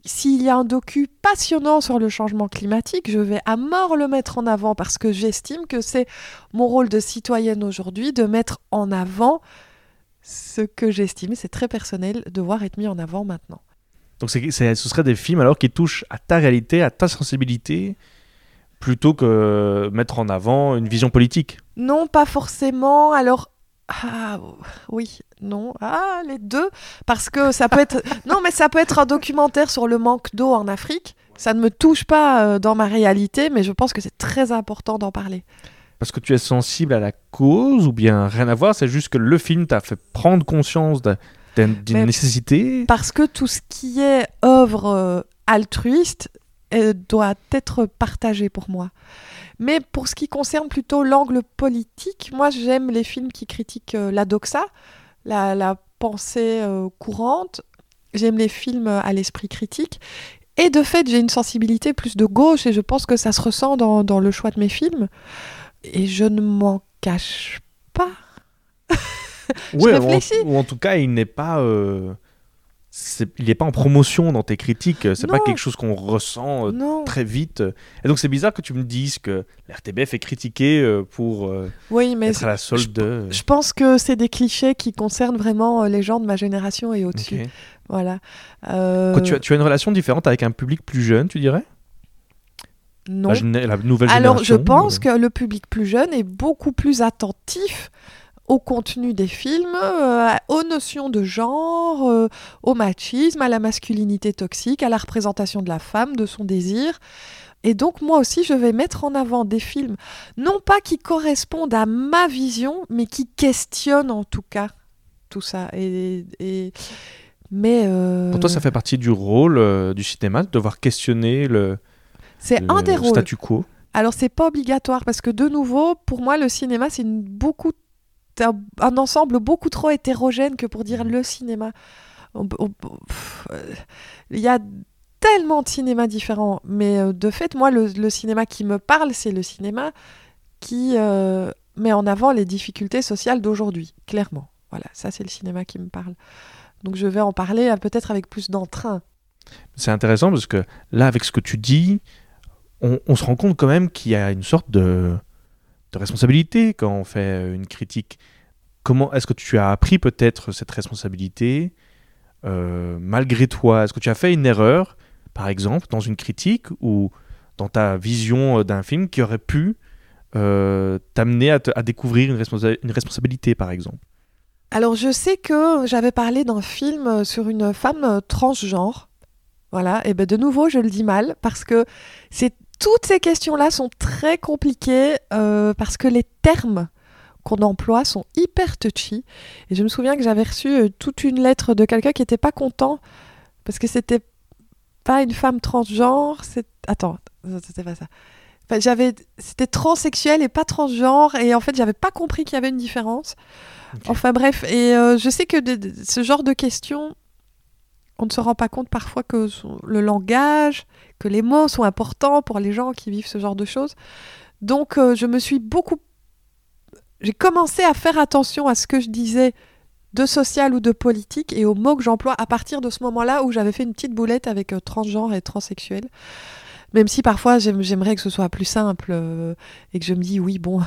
s'il y a un docu passionnant sur le changement climatique, je vais à mort le mettre en avant, parce que j'estime que c'est mon rôle de citoyenne aujourd'hui de mettre en avant ce que j'estime, c'est très personnel, devoir être mis en avant maintenant. Donc ce serait des films alors qui touchent à ta réalité, à ta sensibilité, plutôt que mettre en avant une vision politique. Non, pas forcément. Alors, ah, oui, non, ah, les deux, parce que ça peut être, non, mais ça peut être un documentaire sur le manque d'eau en Afrique. Ça ne me touche pas euh, dans ma réalité, mais je pense que c'est très important d'en parler. Parce que tu es sensible à la cause ou bien rien à voir, c'est juste que le film t'a fait prendre conscience d'une, nécessité? Parce que tout ce qui est œuvre euh, altruiste doit être partagé pour moi. Mais pour ce qui concerne plutôt l'angle politique, moi j'aime les films qui critiquent euh, la doxa, la, la pensée euh, courante. J'aime les films euh, à l'esprit critique. Et de fait, j'ai une sensibilité plus de gauche et je pense que ça se ressent dans, dans le choix de mes films. Et je ne m'en cache pas. Ouais, ou en-. Ou, en tout cas, il n'est pas, euh, il n'est pas en promotion dans tes critiques. C'est pas quelque chose qu'on ressent euh, très vite. Et donc c'est bizarre que tu me dises que l'RTBF est critiqué euh, pour euh, Oui, mais être à la solde de. Je pense que c'est des clichés qui concernent vraiment les gens de ma génération et au-dessus. Voilà. Quoi, tu, as, tu as une relation différente avec un public plus jeune, tu dirais? Non. la, la nouvelle Alors, je pense que le public plus jeune est beaucoup plus attentif au contenu des films, euh, aux notions de genre, euh, au machisme, à la masculinité toxique, à la représentation de la femme, de son désir. Et donc, moi aussi, je vais mettre en avant des films, non pas qui correspondent à ma vision, mais qui questionnent en tout cas tout ça. Et, et- Mais. euh, Pour toi, ça fait partie du rôle du cinéma de devoir questionner le, C'est un le des rôles. statu quo? Alors c'est pas obligatoire parce que de nouveau, pour moi, le cinéma c'est beaucoup un, un ensemble beaucoup trop hétérogène que pour dire le cinéma. Euh, Il y a tellement de cinémas différents, mais euh, de fait, moi, le, le cinéma qui me parle, c'est le cinéma qui euh, met en avant les difficultés sociales d'aujourd'hui, clairement. Voilà, ça c'est le cinéma qui me parle. Donc je vais en parler peut-être avec plus d'entrain. C'est intéressant parce que là, avec ce que tu dis, on, on se rend compte quand même qu'il y a une sorte de, de responsabilité quand on fait euh, une critique. Comment est-ce que tu as appris peut-être cette responsabilité euh, malgré toi? Est-ce que tu as fait une erreur, par exemple, dans une critique ou dans ta vision euh, d'un film qui aurait pu t'amener à, découvrir une, une responsabilité, par exemple? Alors, je sais que j'avais parlé d'un film sur une femme transgenre. Voilà, et ben de nouveau, je le dis mal parce que c'est toutes ces questions-là sont très compliquées euh, parce que les termes qu'on emploie sont hyper touchy. Et je me souviens que j'avais reçu euh, toute une lettre de quelqu'un qui n'était pas content parce que c'était pas une femme transgenre. C'est attends, c'était pas ça. Enfin, j'avais, c'était transsexuel et pas transgenre et en fait, j'avais pas compris qu'il y avait une différence. Enfin bref, et euh, je sais que de- de- ce genre de questions, on ne se rend pas compte parfois que le langage, que les mots sont importants pour les gens qui vivent ce genre de choses. Donc euh, je me suis beaucoup... J'ai commencé à faire attention à ce que je disais de social ou de politique et aux mots que j'emploie à partir de ce moment-là où j'avais fait une petite boulette avec euh, transgenre et transsexuel. Même si parfois j'aime- j'aimerais que ce soit plus simple euh, et que je me dis oui bon à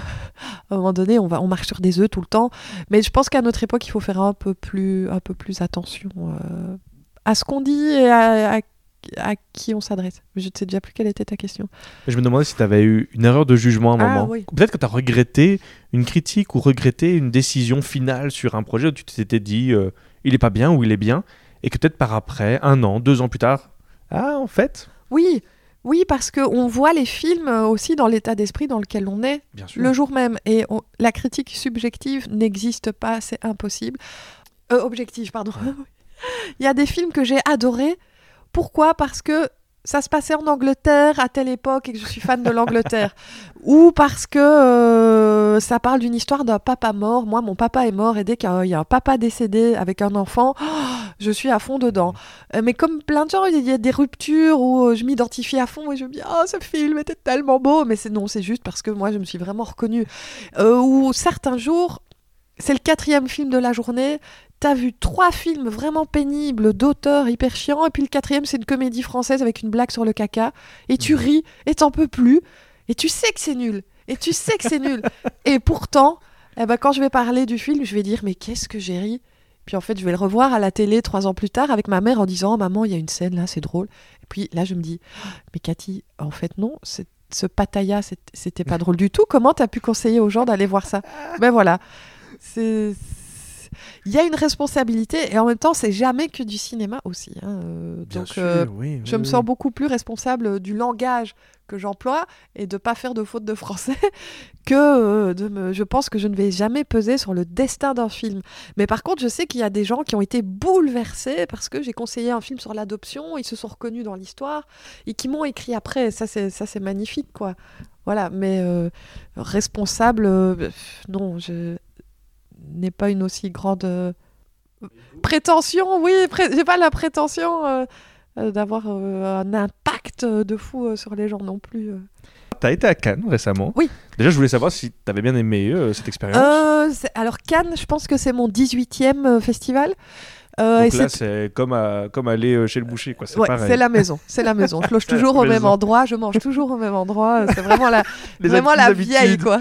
un moment donné on va on marche sur des œufs tout le temps mais je pense qu'à notre époque il faut faire un peu plus un peu plus attention à ce qu'on dit et à, à- à qui on s'adresse. Je ne sais déjà plus quelle était ta question. Je me demandais si tu avais eu une erreur de jugement à un Ah, moment. oui. Peut-être que tu as regretté une critique ou regretté une décision finale sur un projet où tu t'étais dit euh, il est pas bien ou il est bien, et que peut-être par après, un an, deux ans plus tard, ah en fait, Oui, oui parce que on voit les films aussi dans l'état d'esprit dans lequel on est bien sûr. le jour même et on- la critique subjective n'existe pas, c'est impossible. Euh, objective, pardon. Il y a des films que j'ai adorés. Pourquoi? Parce que ça se passait en Angleterre à telle époque et que je suis fan de l'Angleterre. Ou parce que euh, ça parle d'une histoire d'un papa mort. Moi, mon papa est mort et dès qu'il y a- un papa décédé avec un enfant, je suis à fond dedans. Euh, mais comme plein de gens, il y a des ruptures où euh, je m'identifie à fond et je me dis Oh, ce film était tellement beau. Mais c'est non, c'est juste parce que moi, je me suis vraiment reconnue. Euh, ou certains jours, c'est le quatrième film de la journée. T'as vu trois films vraiment pénibles d'auteurs hyper chiants, et puis le quatrième, c'est une comédie française avec une blague sur le caca, et tu ris, et t'en peux plus, et tu sais que c'est nul, et tu sais que c'est nul. Et pourtant, eh ben, quand je vais parler du film, je vais dire Mais qu'est-ce que j'ai ri? Puis en fait, je vais le revoir à la télé trois ans plus tard avec ma mère en disant Maman, il y a une scène là, c'est drôle. Et puis là, je me dis Mais Cathy, en fait, non, c'est- ce pataya, c'était pas drôle du tout. Comment t'as pu conseiller aux gens d'aller voir ça? Ben voilà. C'est. Il y a une responsabilité et en même temps, c'est jamais que du cinéma aussi. hein, euh, Bien donc, sûr, euh, oui, je oui, me oui. sens beaucoup plus responsable du langage que j'emploie et de pas faire de faute de français que euh, de me. Je pense que je ne vais jamais peser sur le destin d'un film. Mais par contre, je sais qu'il y a des gens qui ont été bouleversés parce que j'ai conseillé un film sur l'adoption, ils se sont reconnus dans l'histoire et qui m'ont écrit après. Ça, c'est ça, c'est magnifique, quoi. Voilà. Mais euh, responsable, euh, non, je n'ai pas une aussi grande euh, prétention. Oui, pré- j'ai pas la prétention. euh, euh, d'avoir un impact de fou sur les gens non plus. euh. T'as été à Cannes récemment. Oui. Déjà, je voulais savoir si t'avais bien aimé cette expérience. Alors Cannes, je pense que c'est mon 18e euh, festival. Euh, et Donc là, c'est- comme, à- comme aller euh, chez le boucher, quoi. C'est Ouais, pareil. c'est la maison, c'est la maison. Je loge toujours au même endroit, je mange toujours au même endroit. C'est vraiment la, Les vraiment hab- la les vieille, quoi.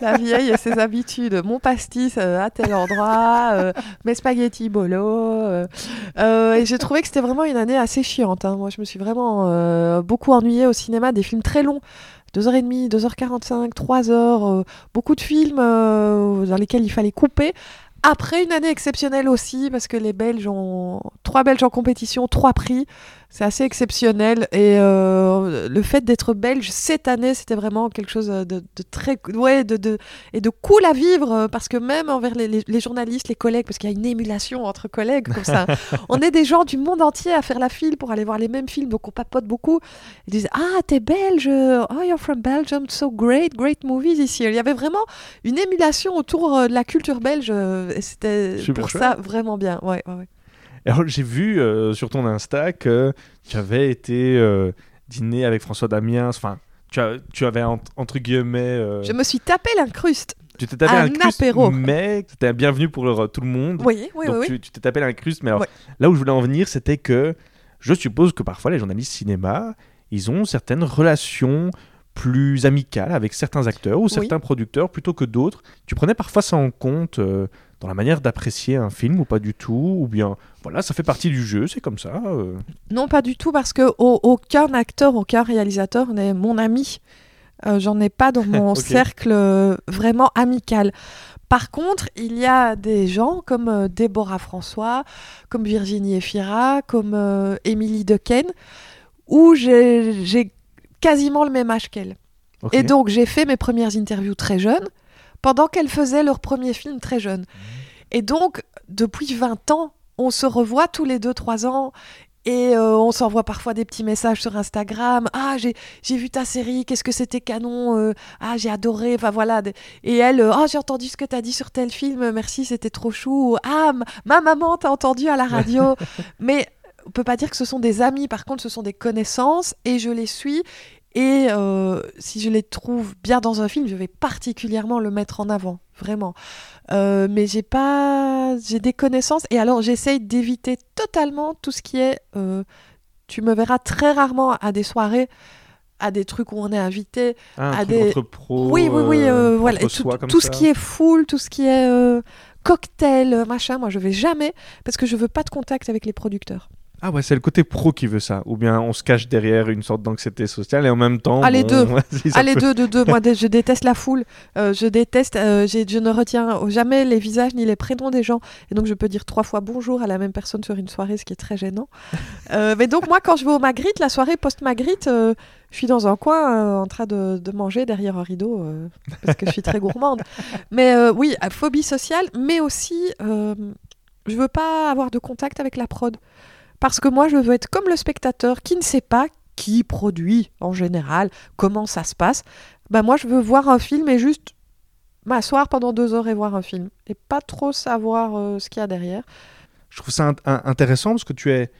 La vieille et ses habitudes. Mon pastis euh, à tel endroit, euh, mes spaghettis bolo. euh, euh, et j'ai trouvé que c'était vraiment une année assez chiante. hein. Moi, je me suis vraiment euh, beaucoup ennuyée au cinéma, des films très longs. 2h30, 2h45, 3h, euh, beaucoup de films euh, dans lesquels il fallait couper. Après une année exceptionnelle aussi, parce que les Belges ont trois Belges en compétition, trois prix. C'est assez exceptionnel. Et euh, le fait d'être belge cette année, c'était vraiment quelque chose de, de très. Ouais, de, de, et de cool à vivre, euh, parce que même envers les, les- les journalistes, les collègues, parce qu'il y a une émulation entre collègues, comme ça. on est des gens du monde entier à faire la file pour aller voir les mêmes films, donc on papote beaucoup. Ils disent Ah, t'es belge Oh, you're from Belgium, so great, great movies this year. Il y avait vraiment une émulation autour euh, de la culture belge, euh, et c'était pour chouette. ça vraiment bien. Ouais, ouais, ouais. Alors, j'ai vu euh, sur ton Insta que tu avais été euh, dîner avec François Damiens. Enfin, tu, as- tu avais en- entre guillemets. euh, Je me suis tapé l'incruste. tu t'es tapé un apéro. mais c'était un bienvenu pour le- tout le monde. Oui, oui, Donc oui. tu tu t'es tapé l'incruste. Mais alors, là où je voulais en venir, c'était que je suppose que parfois les journalistes cinéma, ils ont certaines relations plus amicales avec certains acteurs ou certains producteurs plutôt que d'autres. Tu prenais parfois ça en compte euh, dans la manière d'apprécier un film ou pas du tout Ou bien, voilà, ça fait partie du jeu, c'est comme ça. euh. Non, pas du tout, parce que au- aucun acteur, aucun réalisateur n'est mon ami. Euh, J'en ai pas dans mon cercle vraiment amical. Par contre, il y a des gens comme Déborah François, comme Virginie Efira, comme Émilie Dequesne, où j'ai quasiment le même âge qu'elle. Et donc, j'ai fait mes premières interviews très jeune, pendant qu'elles faisaient leur premier film très jeune. Et donc, depuis 20 ans, on se revoit tous les 2-3 ans. Et euh, on s'envoie parfois des petits messages sur Instagram. Ah, j'ai j'ai vu ta série, qu'est-ce que c'était canon euh, Ah, j'ai adoré. Enfin voilà. Et elle, euh, ah, j'ai entendu ce que tu as dit sur tel film, merci, c'était trop chou. Ah, ma maman t'a entendu à la radio. Mais on peut pas dire que ce sont des amis, par contre, ce sont des connaissances et je les suis. Et euh, si je les trouve bien dans un film, je vais particulièrement le mettre en avant, vraiment. Euh, mais j'ai pas, j'ai des connaissances et alors j'essaye d'éviter totalement tout ce qui est. euh, tu me verras très rarement à des soirées, à des trucs où on est invité. Ah, un à truc des- entre oui, oui, oui, euh, voilà. Et tout ce qui est full, tout ce qui est euh, cocktail, machin, moi je vais jamais parce que je veux pas de contact avec les producteurs. Ah ouais, c'est le côté pro qui veut ça. Ou bien on se cache derrière une sorte d'anxiété sociale et en même temps. Ah, les bon, deux. vas-y, ça Ah, les peut- deux, de deux. Moi, je déteste la foule. Euh, je déteste. euh, je ne retiens jamais les visages ni les prénoms des gens. Et donc, je peux dire trois fois bonjour à la même personne sur une soirée, ce qui est très gênant. Euh, mais donc, moi, quand je vais au Magritte, la soirée post-Magritte, je suis dans un coin en train de, de manger derrière un rideau parce que je suis très gourmande. Mais oui, phobie sociale, mais aussi, je veux pas avoir de contact avec la prod. Parce que moi, je veux être comme le spectateur qui ne sait pas qui produit en général, comment ça se passe. Ben moi, je veux voir un film et juste m'asseoir pendant deux heures et voir un film. Et pas trop savoir euh, ce qu'il y a derrière. Je trouve ça int- in- intéressant parce que tu es,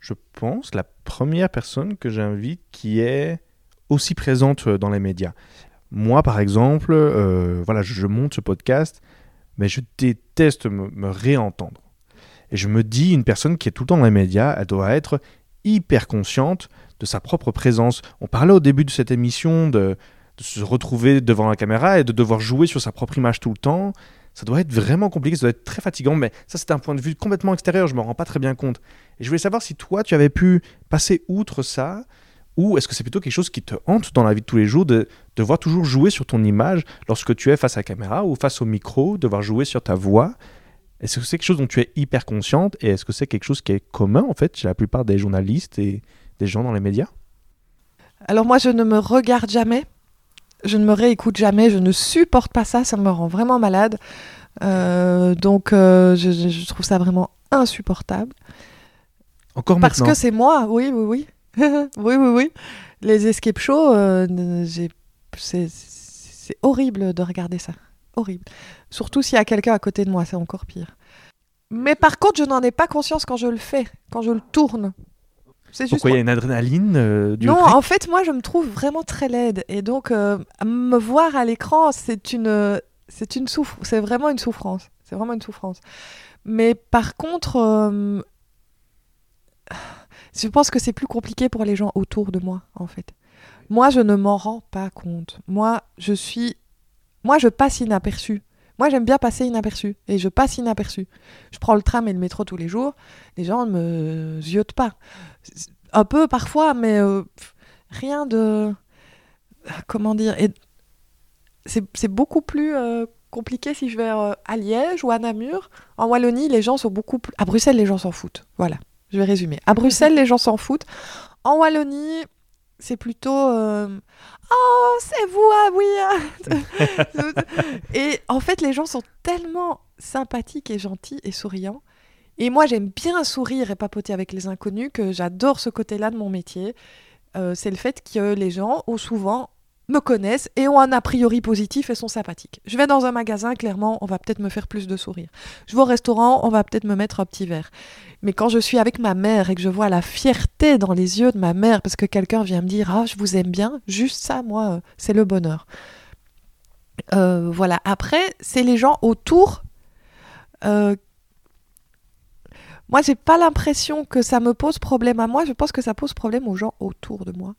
je pense, la première personne que j'invite qui est aussi présente euh, dans les médias. Moi, par exemple, euh, voilà, je, monte ce podcast, mais je déteste me réentendre. Et je me dis, une personne qui est tout le temps dans les médias, elle doit être hyper consciente de sa propre présence. On parlait au début de cette émission de, se retrouver devant la caméra et de devoir jouer sur sa propre image tout le temps. Ça doit être vraiment compliqué, ça doit être très fatigant, mais ça c'est un point de vue complètement extérieur, je me rends pas très bien compte. Et je voulais savoir si toi tu avais pu passer outre ça, ou est-ce que c'est plutôt quelque chose qui te hante dans la vie de tous les jours, de devoir toujours jouer sur ton image lorsque tu es face à la caméra ou face au micro, devoir jouer sur ta voix? Est-ce que c'est quelque chose dont tu es hyper consciente, et est-ce que c'est quelque chose qui est commun en fait chez la plupart des journalistes et des gens dans les médias? Alors moi, je ne me regarde jamais. Je ne me réécoute jamais. Je ne supporte pas ça. Ça me rend vraiment malade. Euh, donc, euh, je, trouve ça vraiment insupportable. Encore Parce maintenant que c'est moi, oui, oui, oui. oui, oui, oui. Les escape shows, euh, c'est horrible de regarder ça. Horrible. Surtout s'il y a quelqu'un à côté de moi, c'est encore pire. Mais par contre, je n'en ai pas conscience quand je le fais, quand je le tourne. C'est juste Pourquoi il y a une adrénaline euh, du non, en fait, moi, je me trouve vraiment très laide. Et donc, euh, me voir à l'écran, c'est une c'est une souffre, c'est vraiment une souffrance. C'est vraiment une souffrance. Mais par contre, euh, je pense que c'est plus compliqué pour les gens autour de moi, en fait. Moi, je ne m'en rends pas compte. Moi, je suis, moi, je passe inaperçu. Moi, j'aime bien passer inaperçu et je passe inaperçu. Je prends le tram et le métro tous les jours. Les gens ne me ziotent pas. Un peu parfois, mais euh, rien de. Comment dire et c'est c'est beaucoup plus euh, compliqué si je vais euh, à Liège ou à Namur. En Wallonie, les gens sont beaucoup plus. À Bruxelles, les gens s'en foutent. Voilà, je vais résumer. À Bruxelles, les gens s'en foutent. En Wallonie, c'est plutôt. euh, Oh, c'est vous, ah ah. Et en fait, les gens sont tellement sympathiques et gentils et souriants. Et moi, j'aime bien sourire et papoter avec les inconnus, que j'adore ce côté-là de mon métier. Euh, c'est le fait que les gens, ont souvent, me connaissent et ont un a priori positif et sont sympathiques. Je vais dans un magasin, clairement, on va peut-être me faire plus de sourires. Je vais au restaurant, on va peut-être me mettre un petit verre. Mais quand je suis avec ma mère et que je vois la fierté dans les yeux de ma mère parce que quelqu'un vient me dire Ah, je vous aime bien, juste ça, moi, euh, c'est le bonheur. Euh, voilà. Après, c'est les gens autour. euh, moi, j'ai pas l'impression que ça me pose problème à moi. Je pense que ça pose problème aux gens autour de moi.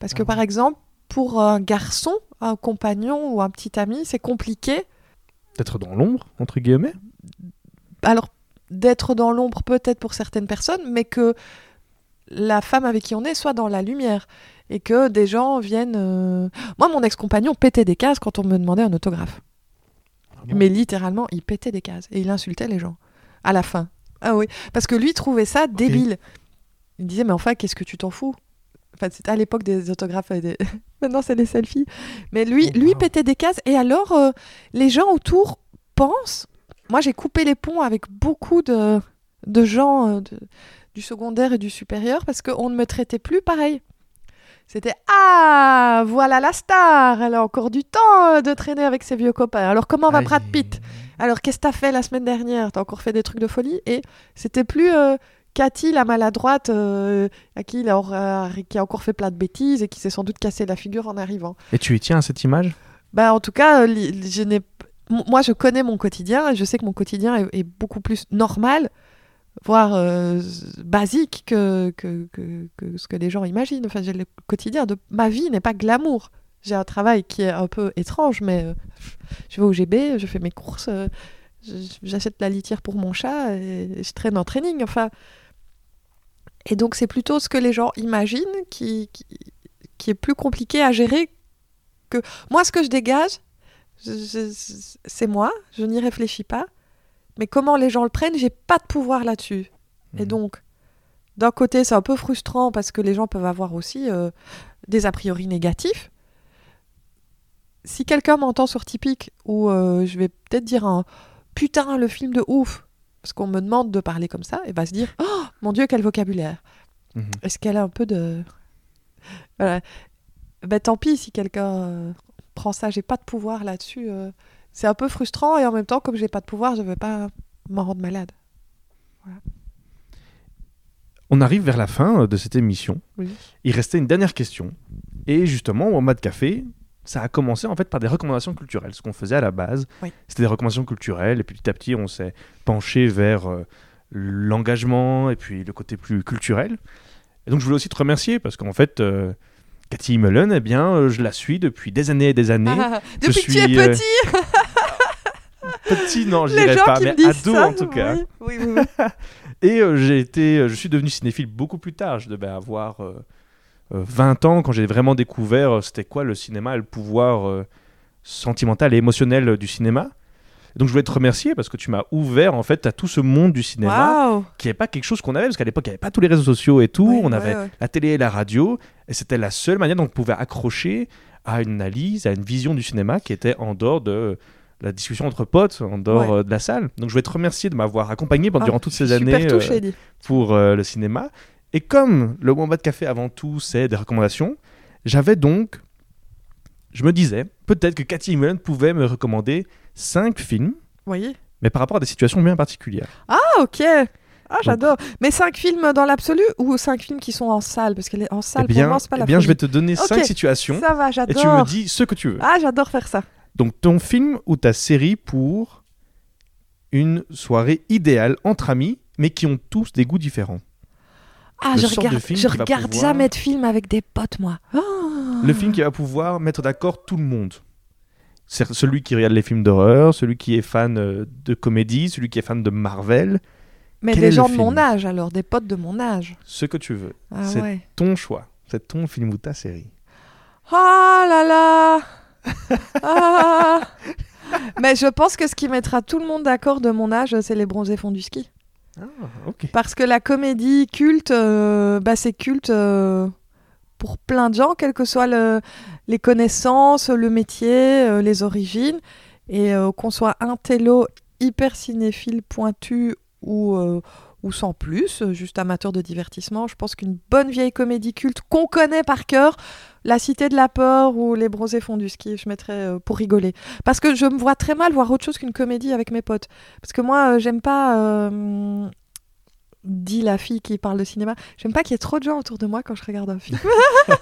Parce que, Ah. par exemple, pour un garçon, un compagnon ou un petit ami, c'est compliqué. D'être dans l'ombre, entre guillemets. Alors, d'être dans l'ombre peut-être pour certaines personnes, mais que la femme avec qui on est soit dans la lumière. Et que des gens viennent... euh, Moi, mon ex-compagnon pétait des cases quand on me demandait un autographe. Mais littéralement, il pétait des cases. Et il insultait les gens. À la fin. Ah oui. Parce que lui trouvait ça débile. Il disait, mais enfin, qu'est-ce que tu t'en fous? Enfin, c'était à l'époque des autographes. et des- Maintenant, c'est les selfies. Mais lui, Oh, lui wow. pétait des cases. Et alors, euh, les gens autour pensent. Moi, j'ai coupé les ponts avec beaucoup de, de gens euh, de- du secondaire et du supérieur parce qu'on ne me traitait plus pareil. C'était Ah, voilà la star Elle a encore du temps euh, de traîner avec ses vieux copains. Alors, comment va Aïe. Brad Pitt? Alors, qu'est-ce que t'as fait la semaine dernière? T'as encore fait des trucs de folie? Et c'était plus euh, Cathy, la maladroite, euh, à qui, il a, qui a encore fait plein de bêtises et qui s'est sans doute cassé la figure en arrivant. Et tu y tiens à cette image? Bah, en tout cas, euh, je n'ai... moi, je connais mon quotidien et je sais que mon quotidien est, est beaucoup plus normal, voire euh, basique que, que, que- que ce que les gens imaginent. Enfin, le quotidien de ma vie n'est pas glamour. J'ai un travail qui est un peu étrange, mais euh, je vais au GB, je fais mes courses, euh, j'achète la litière pour mon chat et je traîne en training. Enfin, et donc c'est plutôt ce que les gens imaginent qui, qui, qui est plus compliqué à gérer que moi. Ce que je dégage, c'est moi, je n'y réfléchis pas. Mais comment les gens le prennent, j'ai pas de pouvoir là-dessus. Et Mhm. donc, d'un côté, c'est un peu frustrant parce que les gens peuvent avoir aussi euh, des a priori négatifs. Si quelqu'un m'entend sur Typique, ou euh, je vais peut-être dire un putain, le film de ouf, parce qu'on me demande de parler comme ça, et va se dire oh mon dieu, quel vocabulaire. Mhm. Est-ce qu'elle a un peu de. Voilà. Ben, tant pis si quelqu'un euh, prend ça, j'ai pas de pouvoir là-dessus. euh. C'est un peu frustrant et en même temps, comme j'ai pas de pouvoir, je veux pas m'en rendre malade. On arrive vers la fin euh, de cette émission. Oui. Il restait une dernière question. Et justement, au mode café, ça a commencé en fait par des recommandations culturelles. Ce qu'on faisait à la base, Oui. c'était des recommandations culturelles. Et puis petit à petit, on s'est penché vers euh, l'engagement et puis le côté plus culturel. Et donc, je voulais aussi te remercier parce qu'en fait, euh, Cathy Mullen, eh bien, euh, je la suis depuis des années et des années. Ah, depuis que tu es petit, Petit, non, je dirais pas, mais ado ça. en tout cas. Oui, oui. Et j'ai été, je suis devenu cinéphile beaucoup plus tard. Je devais avoir 20 ans quand j'ai vraiment découvert euh, c'était quoi le cinéma et le pouvoir euh, sentimental et émotionnel euh, du cinéma. Donc je voulais te remercier parce que tu m'as ouvert en fait à tout ce monde du cinéma qui n'est pas quelque chose qu'on avait parce qu'à l'époque il n'y avait pas tous les réseaux sociaux et tout. On ouais, avait ouais. la télé et la radio et c'était la seule manière dont on pouvait accrocher à une analyse, à une vision du cinéma qui était en dehors de la discussion entre potes, en dehors Ouais. euh, de la salle. Donc je voulais te remercier de m'avoir accompagné pendant Ah, durant toutes ces années. Euh, pour euh, le cinéma. Et comme le Wombat de Café avant tout, c'est des recommandations, j'avais donc, je me disais, peut-être que Cathy Mullen pouvait me recommander cinq films, Vous voyez mais par rapport à des situations bien particulières. Ah, ok ah, j'adore. Mais cinq films dans l'absolu ou cinq films qui sont en salle? Parce que les- en salle, eh bien, pour moi, c'est pas eh la bien je vais te donner Ok, cinq situations Ça va, et j'adore. tu me dis ce que tu veux. Ah, j'adore faire ça. Donc ton film ou ta série pour une soirée idéale entre amis, mais qui ont tous des goûts différents. Ah, je regarde, film je regarde pouvoir- jamais de film avec des potes, moi. Oh. Le film qui va pouvoir mettre d'accord tout le monde. C'est celui qui regarde les films d'horreur, celui qui est fan euh, de comédie, celui qui est fan de Marvel, Mais Quel des gens de mon âge, alors, des potes de mon âge. ce que tu veux. Ah C'est ouais. ton choix. C'est ton film ou ta série. Oh là là Ah. Mais je pense que ce qui mettra tout le monde d'accord de mon âge, c'est les bronzés fonds du ski. Ah, ok. Parce que la comédie culte, euh, bah, c'est culte euh, pour plein de gens, quelles que soient le- les connaissances, le métier, euh, les origines. Et qu'on soit un télo hyper cinéphile pointu ou, ou sans plus, juste amateur de divertissement, je pense qu'une bonne vieille comédie culte qu'on connaît par cœur, La Cité de la Peur ou Les Bronzés Fonds du Ski, je mettrais euh, pour rigoler. Parce que je me vois très mal voir autre chose qu'une comédie avec mes potes. Parce que moi, euh, j'aime pas. euh, dit la fille qui parle de cinéma. J'aime pas qu'il y ait trop de gens autour de moi quand je regarde un film.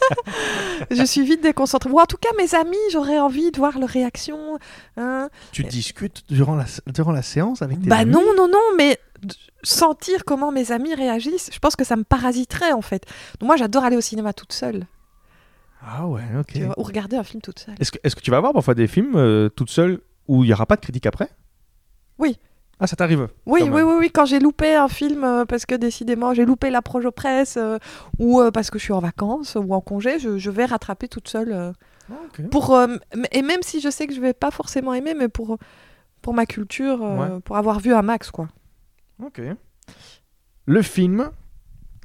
je suis vite déconcentrée. Ou en tout cas, mes amis, j'aurais envie de voir leurs réactions. hein. Tu discutes durant la, durant la séance avec tes Bah amis? non, non, non, mais sentir comment mes amis réagissent, je pense que ça me parasiterait en fait. Donc moi, j'adore aller au cinéma toute seule. Ah ouais, ok. tu vois, ou regarder un film toute seule. Est-ce que, est-ce que tu vas voir parfois des films euh, toute seule où il n'y aura pas de critique après? Oui. Ah, ça t'arrive Oui, quand oui, oui, oui, quand j'ai loupé un film euh, parce que décidément j'ai loupé la projo presse euh, ou euh, parce que je suis en vacances ou en congé, je, je vais rattraper toute seule. euh, Ah, ok. pour, euh, et même si je sais que je vais pas forcément aimer, mais pour, pour ma culture, euh, pour avoir vu un max, quoi. Ok. Le film,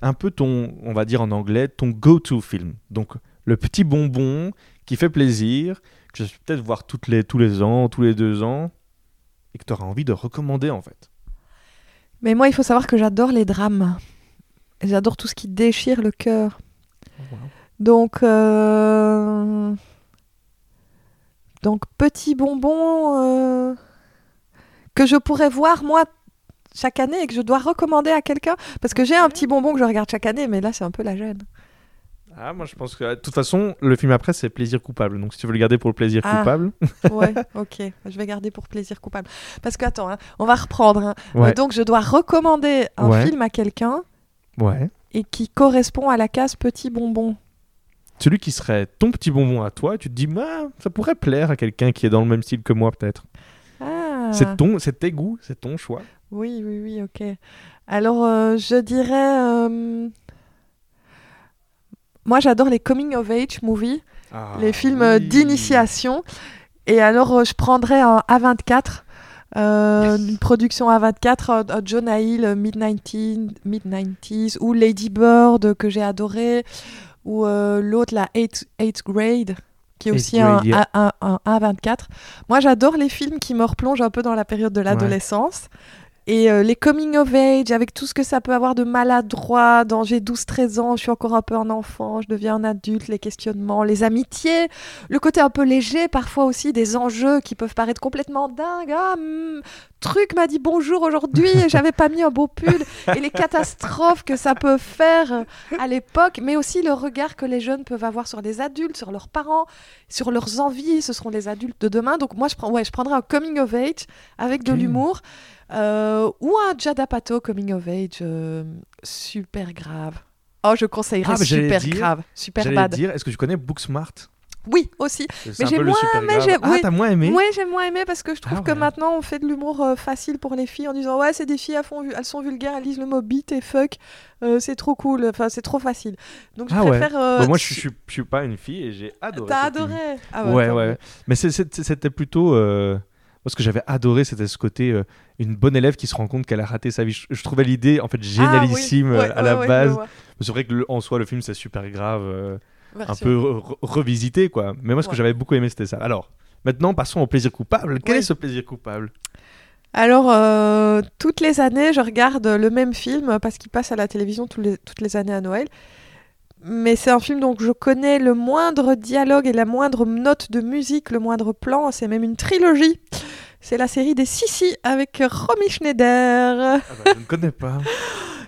un peu ton, on va dire en anglais, ton go-to film. Donc, le petit bonbon qui fait plaisir, que je vais peut-être voir toutes les, tous les ans, tous les deux ans, et que tu auras envie de recommander en fait. Mais moi, il faut savoir que j'adore les drames. J'adore tout ce qui déchire le cœur. Donc, euh, donc petit bonbon euh, que je pourrais voir moi chaque année et que je dois recommander à quelqu'un parce que j'ai un petit bonbon que je regarde chaque année, mais là c'est un peu la gêne. Ah, moi je pense que de toute façon, le film après c'est plaisir coupable. Donc si tu veux le garder pour le plaisir Ah. coupable, Ouais, ok, je vais garder pour plaisir coupable. Parce que attends, hein, on va reprendre. hein. ouais, Euh, donc je dois recommander un Ouais. film à quelqu'un ouais. et qui correspond à la case petit bonbon. Celui qui serait ton petit bonbon à toi, tu te dis, Ah, ça pourrait plaire à quelqu'un qui est dans le même style que moi peut-être. Ah. C'est ton, c'est tes goûts, c'est ton choix. Oui, oui, oui, ok. Alors, euh, je dirais... euh, Moi, j'adore les coming of age movies, Ah, les films euh, oui. d'initiation. Et alors, euh, je prendrais un A24, euh, une production A24, euh, euh, Jonah Hill, euh, mid-90s, mid-90s, ou Lady Bird, que j'ai adoré, ou euh, l'autre, la 8th, grade, qui est Eighth aussi Grade, un, yeah. A- un- un A24. Moi, j'adore les films qui me replongent un peu dans la période de l'adolescence. Et euh, les coming of age, avec tout ce que ça peut avoir de maladroit, dans j'ai 12-13 ans, je suis encore un peu un enfant, je deviens un adulte, les questionnements, les amitiés, le côté un peu léger parfois aussi des enjeux qui peuvent paraître complètement dingues. Ah, hmm, truc m'a dit bonjour aujourd'hui et j'avais pas mis un beau pull. Et les catastrophes que ça peut faire euh, à l'époque, mais aussi le regard que les jeunes peuvent avoir sur les adultes, sur leurs parents, sur leurs envies. Ce seront les adultes de demain. Donc moi, je, prends, ouais, je prendrais un coming of age avec de l'humour. Euh, ou un Jadapato coming of age euh, super grave. Oh, je conseillerais Ah, super dire- grave, super bad. dire, est-ce que tu connais Booksmart? Oui, aussi. Mais j'ai moins- grave. j'ai- Ah, oui. t'as moins aimé? Oui, j'ai moins aimé parce que je trouve Ah que ouais. maintenant on fait de l'humour euh, facile pour les filles en disant ouais c'est des filles elles, font, elles sont vulgaires, elles lisent le mot beat et fuck, euh, c'est trop cool, enfin c'est trop facile. Donc je Ah ouais. préfère. euh, Bah, Moi, je suis, je, pas une fille et j'ai adoré. T'as film. adoré ah Ouais, ouais. Mais c'était plutôt. Moi, ce que j'avais adoré, c'était ce côté euh, une bonne élève qui se rend compte qu'elle a raté sa vie. Je, je trouvais l'idée en fait Ah oui, génialissime euh, ouais, à la ouais, base. C'est vrai que le- en soi, le film c'est super grave, euh, un peu re- re- revisité quoi. Mais moi, ce que j'avais beaucoup aimé, c'était ça. Alors, maintenant, passons au plaisir coupable. Quel est ce plaisir coupable? Alors, toutes les années, je regarde le même film parce qu'il passe à la télévision tous les- toutes les années à Noël. Mais c'est un film dont je connais le moindre dialogue et la moindre note de musique, le moindre plan. C'est même une trilogie. C'est la série des Sissi avec Romy Schneider. Ah bah, Je ne connais pas.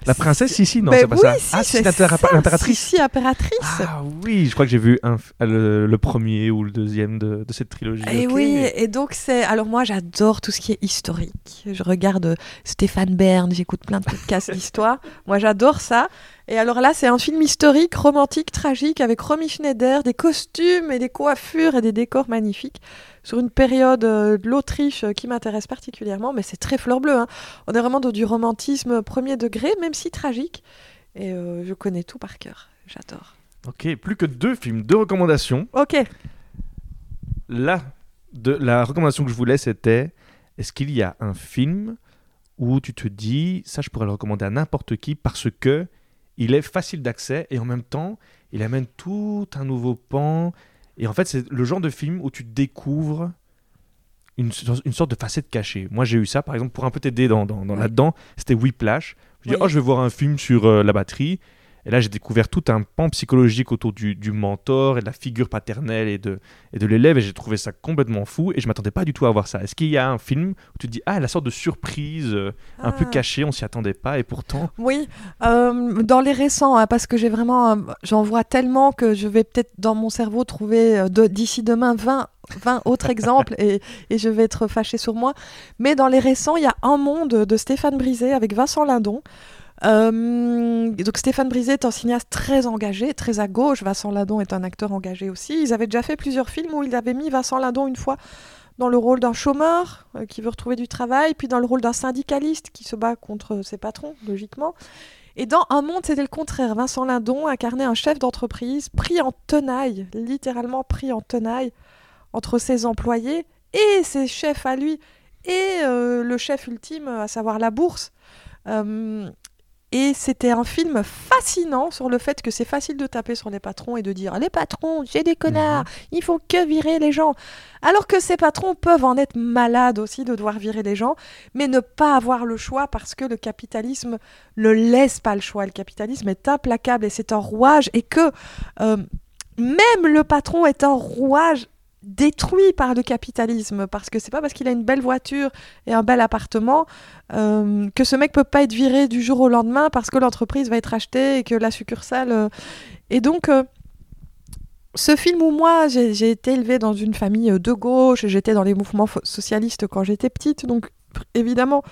La princesse, si, si, non, c'est pas oui, ça. si, ah, c'est l'impératrice. Si, si, impératrice. Ah oui, je crois que j'ai vu un le, le premier ou le deuxième de, de cette trilogie. Et. Eh oui, et donc c'est. Alors moi, j'adore tout ce qui est historique. Je regarde euh, Stéphane Bern, j'écoute plein de podcasts d'histoire. Moi, j'adore ça. Et alors là, c'est un film historique, romantique, tragique, avec Romy Schneider, des costumes et des coiffures et des décors magnifiques sur une période euh, de l'Autriche euh, qui m'intéresse particulièrement. Mais c'est très fleur bleue. hein. On est vraiment dans du romantisme premier degré, même si tragique. Et euh, je connais tout par cœur. J'adore. Ok, plus que deux films, deux recommandations. Ok. Là, de, la recommandation que je voulais, c'était est-ce qu'il y a un film où tu te dis ça, je pourrais le recommander à n'importe qui parce que il est facile d'accès et en même temps, il amène tout un nouveau pan. Et en fait, c'est le genre de film où tu découvres une, une sorte de facette cachée. Moi, j'ai eu ça, par exemple, pour un peu t'aider dans, dans, dans Oui. là-dedans, c'était Whiplash. Je dis, Oui. oh, je vais voir un film sur euh, la batterie. Et là, j'ai découvert tout un pan psychologique autour du, du mentor et de la figure paternelle et de, et de l'élève. Et j'ai trouvé ça complètement fou. Et je m'attendais pas du tout à voir ça. Est-ce qu'il y a un film où tu te dis, ah, la sorte de surprise euh, un peu Ah. cachée, on s'y attendait pas. Et pourtant, Oui, euh, dans les récents, hein, parce que j'ai vraiment, euh, j'en vois tellement que je vais peut-être dans mon cerveau trouver de- d'ici demain 20, 20 autres exemples et, et je vais être fâchée sur moi. Mais dans les récents, il y a Un Monde de Stéphane Brisé avec Vincent Lindon. Euh, donc Stéphane Brisé est un cinéaste très engagé, très à gauche. Vincent Lindon est un acteur engagé aussi. Ils avaient déjà fait plusieurs films où ils avaient mis Vincent Lindon une fois dans le rôle d'un chômeur euh, qui veut retrouver du travail, puis dans le rôle d'un syndicaliste qui se bat contre ses patrons, logiquement. Et dans Un monde, c'était le contraire. Vincent Lindon incarnait un chef d'entreprise pris en tenaille, littéralement pris en tenaille, entre ses employés et ses chefs à lui, et euh, le chef ultime, à savoir la bourse. Et c'était un film fascinant sur le fait que c'est facile de taper sur les patrons et de dire les patrons, j'ai des connards, il faut que virer les gens. Alors que ces patrons peuvent en être malades aussi de devoir virer les gens, mais ne pas avoir le choix parce que le capitalisme ne laisse pas le choix. Le capitalisme est implacable et c'est un rouage et que euh, même le patron est un rouage détruit par le capitalisme parce que c'est pas parce qu'il a une belle voiture et un bel appartement euh, que ce mec peut pas être viré du jour au lendemain parce que l'entreprise va être achetée et que la succursale euh, et donc euh, ce film où moi j'ai été élevée dans une famille de gauche, j'étais dans les mouvements socialistes quand j'étais petite, donc évidemment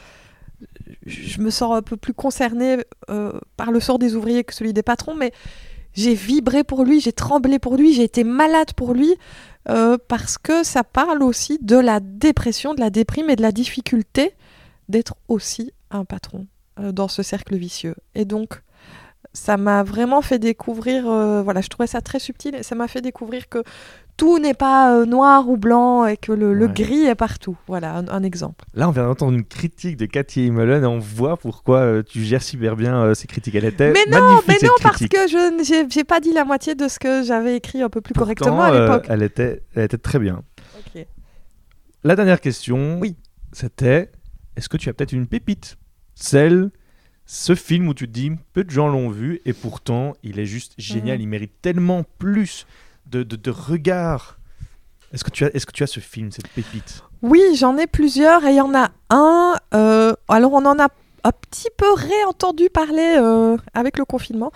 je me sens un peu plus concernée par le sort des ouvriers que celui des patrons, mais j'ai vibré pour lui, j'ai tremblé pour lui, j'ai été malade pour lui, euh, parce que ça parle aussi de la dépression, de la déprime et de la difficulté d'être aussi un patron euh, dans ce cercle vicieux. Et donc, ça m'a vraiment fait découvrir, euh, voilà, je trouvais ça très subtil, et ça m'a fait découvrir que tout n'est pas euh, noir ou blanc et que le, gris est partout. Voilà, un, un exemple. là, on vient d'entendre une critique de Cathy Mullen et on voit pourquoi euh, tu gères super bien euh, ces critiques. Elle était Mais non, magnifique, mais cette non, parce que je n- j'ai j'ai pas dit la moitié de ce que j'avais écrit un peu plus Pourtant, correctement à l'époque. elle, était, elle était très bien. La dernière question, Oui. c'était est-ce que tu as peut-être une pépite? Celle, ce film où tu te dis peu de gens l'ont vu et pourtant il est juste génial, Mhm. il mérite tellement plus de, de, de regard. Est-ce que, tu as, est-ce que tu as ce film, cette pépite? Oui, j'en ai plusieurs et il y en a un. euh, alors, on en a un petit peu réentendu parler euh, avec le confinement,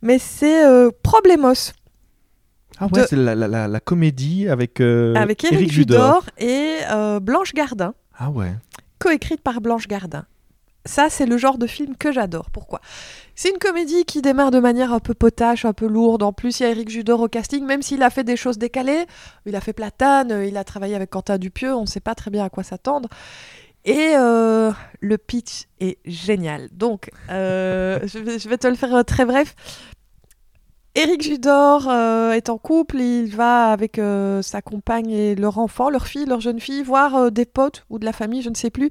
mais c'est euh, Problemos Ah ouais, c'est la, la, comédie avec, avec Éric Éric Judor et Blanche Gardin, Ah ouais. coécrite par Blanche Gardin. Ça, c'est le genre de film que j'adore. Pourquoi? C'est une comédie qui démarre de manière un peu potache, un peu lourde. En plus, il y a Éric Judor au casting, même s'il a fait des choses décalées. Il a fait Platane, euh, il a travaillé avec Quentin Dupieux, on ne sait pas très bien à quoi s'attendre. Et euh, le pitch est génial. Donc, euh, je, vais, te le faire très bref. Éric Judor euh, est en couple, il va avec euh, sa compagne et leur enfant, leur fille, leur jeune fille, voir euh, des potes ou de la famille, je ne sais plus,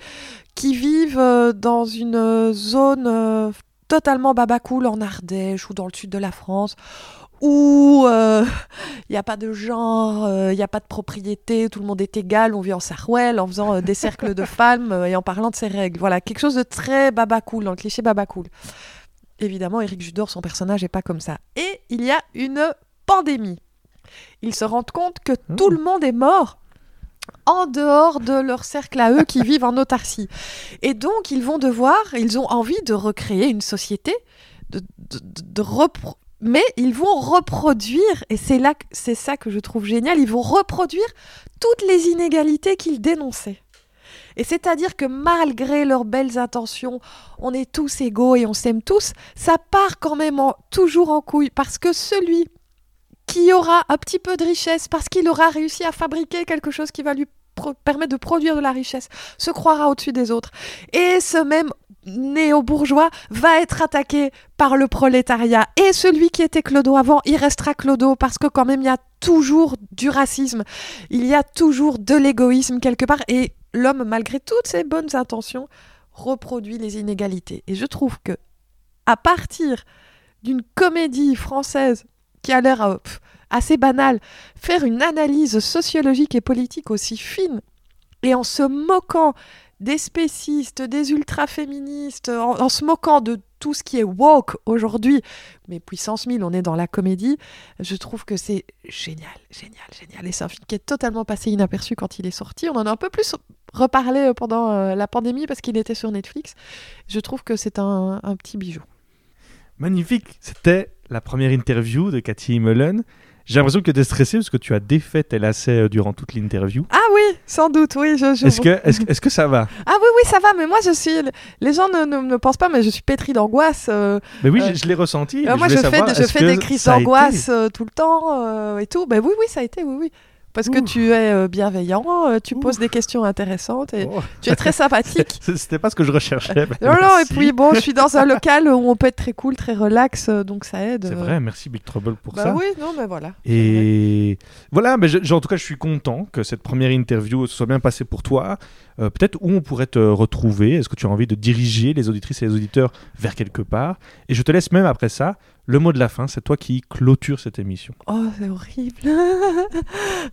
qui vivent dans une zone totalement babacool en Ardèche ou dans le sud de la France, où il n'y a pas de genre, il n'y a pas de propriété, tout le monde est égal, on vit en Sarouel en faisant des cercles de femmes et en parlant de ses règles. Voilà, quelque chose de très babacool, dans le cliché babacool. Évidemment, Éric Judor, son personnage n'est pas comme ça. Et il y a une pandémie. Ils se rendent compte que tout le monde est mort en dehors de leur cercle à eux qui vivent en autarcie. Et donc, ils vont devoir, ils ont envie de recréer une société, de, de- de- repro- mais ils vont reproduire, et c'est là, c'est ça que je trouve génial, ils vont reproduire toutes les inégalités qu'ils dénonçaient. Et c'est-à-dire que malgré leurs belles intentions, on est tous égaux et on s'aime tous, ça part quand même toujours en couille, parce que celui qui aura un petit peu de richesse, parce qu'il aura réussi à fabriquer quelque chose qui va lui permettre de produire de la richesse, se croira au-dessus des autres. Et ce même néo-bourgeois va être attaqué par le prolétariat. Et celui qui était clodo avant, il restera clodo, parce que quand même, il y a toujours du racisme, il y a toujours de l'égoïsme quelque part, et l'homme, malgré toutes ses bonnes intentions, reproduit les inégalités. Et je trouve que, à partir d'une comédie française qui a l'air euh, assez banale, faire une analyse sociologique et politique aussi fine, et en se moquant des spécistes, des ultra-féministes, en, en se moquant de tout ce qui est woke aujourd'hui, mais puissance 1000, on est dans la comédie, je trouve que c'est génial, génial, génial. Et c'est un film qui est totalement passé inaperçu quand il est sorti. On en a un peu plus reparlé euh, pendant euh, la pandémie parce qu'il était sur Netflix. Je trouve que c'est un, un petit bijou. Magnifique. C'était la première interview de Cathy Mullen. J'ai l'impression que tu es stressé parce que tu as défait tes lacets euh, durant toute l'interview. Ah oui, sans doute, oui. Je, je- Est-ce que, est-ce, que- ça va? Ah oui, oui, ça va, mais moi je suis. Les gens ne, ne, ne pensent pas, mais je suis pétrie d'angoisse. euh, Mais oui, Euh, je, je l'ai ressenti. Euh, moi, je fais, savoir, je fais des crises d'angoisse tout le temps et tout. Ben oui, oui, ça a été, oui, oui. Parce que tu es euh, bienveillant, euh, tu Ouh. poses des questions intéressantes et Oh, tu es très sympathique. C'était pas ce que je recherchais. non, non, et puis bon, je suis dans un local où on peut être très cool, très relax, euh, donc ça aide. C'est vrai, merci Big Trouble pour Bah ça. oui, non, mais voilà. Et voilà, mais je- en tout cas, je suis content que cette première interview se soit bien passée pour toi. Euh, Peut-être où on pourrait te retrouver. Est-ce que tu as envie de diriger les auditrices et les auditeurs vers quelque part? Et je te laisse même après ça. Le mot de la fin, c'est toi qui clôture cette émission. Oh, c'est horrible.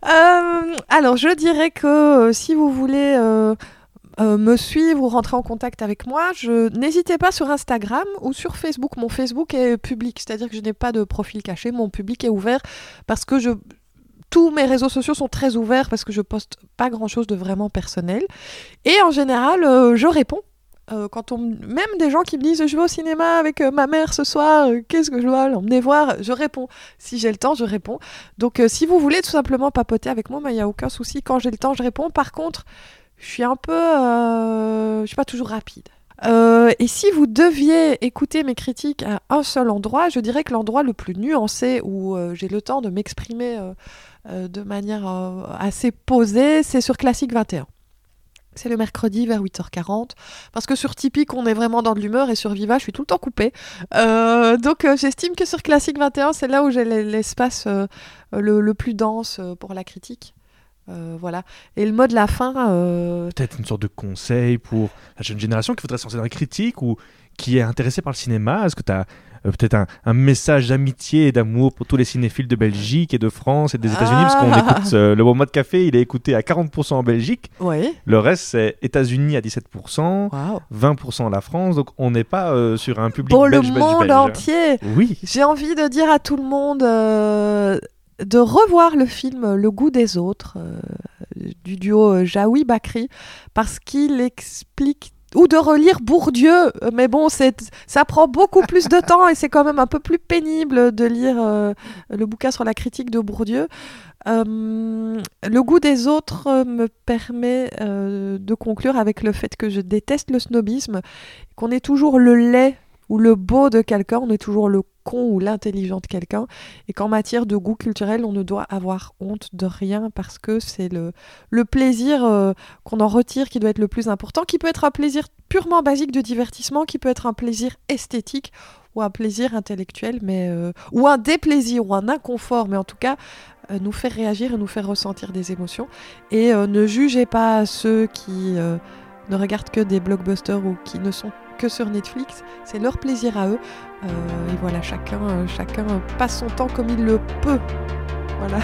Euh, alors, je dirais que euh, si vous voulez me suivre ou rentrer en contact avec moi, je n'hésitez pas sur Instagram ou sur Facebook. Mon Facebook est public, c'est-à-dire que je n'ai pas de profil caché. Mon public est ouvert parce que je tous mes réseaux sociaux sont très ouverts parce que je poste pas grand chose de vraiment personnel. Et en général, euh, je réponds. Euh, quand on, même des gens qui me disent je vais au cinéma avec euh, ma mère ce soir, qu'est-ce que je dois l'emmener voir Je réponds. Si j'ai le temps, je réponds. Donc si vous voulez tout simplement papoter avec moi, il n'y a aucun souci. Quand j'ai le temps, je réponds. Par contre, je suis un peu... je suis pas toujours rapide. Euh, et si vous deviez écouter mes critiques à un seul endroit, je dirais que l'endroit le plus nuancé où euh, j'ai le temps de m'exprimer euh, de manière assez posée, c'est sur Classique 21. C'est le mercredi vers 8h40. Parce que sur Typique, on est vraiment dans de l'humeur et sur Viva, je suis tout le temps coupée. Donc j'estime que sur Classique 21, c'est là où j'ai l'e- l'espace le, plus dense pour la critique. Euh, voilà. Et le mot de la fin, euh, Peut-être une sorte de conseil pour la jeune génération qui voudrait se lancer dans la critique ou qui est intéressée par le cinéma. Est-ce que tu as peut-être un, un message d'amitié et d'amour pour tous les cinéphiles de Belgique et de France et des États-Unis? Parce qu'on Ah. écoute euh, le bon mode café, il est écouté à 40% en Belgique. ouais. Le reste, c'est États-Unis à 17%, Waouh. 20% la France. Donc on n'est pas euh, sur un public Pour le belge, monde belge. entier. Oui. J'ai envie de dire à tout le monde euh, de revoir le film Le goût des autres euh, du duo euh, Jaoui Bakri parce qu'il explique ou de relire Bourdieu, euh, mais bon, ça prend beaucoup plus de temps et c'est quand même un peu plus pénible de lire le bouquin sur la critique de Bourdieu. Le goût des autres me permet de conclure avec le fait que je déteste le snobisme, qu'on est toujours le lait ou le beau de quelqu'un, on est toujours le con ou l'intelligent de quelqu'un, et qu'en matière de goût culturel, on ne doit avoir honte de rien parce que c'est le, plaisir euh, qu'on en retire qui doit être le plus important, qui peut être un plaisir purement basique de divertissement, qui peut être un plaisir esthétique ou un plaisir intellectuel, mais euh, ou un déplaisir ou un inconfort, mais en tout cas euh, nous faire réagir et nous faire ressentir des émotions. Et ne jugez pas ceux qui ne regardent que des blockbusters ou qui ne sont que sur Netflix. C'est leur plaisir à eux. Euh, et voilà, chacun, euh, chacun passe son temps comme il le peut. Voilà.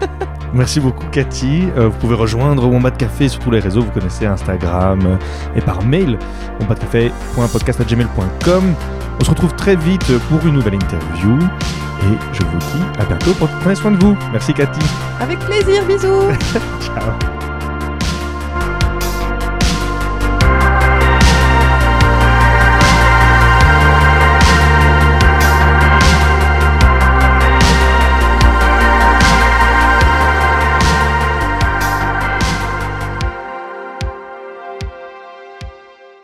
Merci beaucoup Cathy. Euh, vous pouvez rejoindre Wombat Café sur tous les réseaux, vous connaissez Instagram et par mail wombatcafé.podcast.gmail.com. On se retrouve très vite pour une nouvelle interview et je vous dis à bientôt. Prenez soin de vous. Merci Cathy. Avec plaisir, bisous Ciao.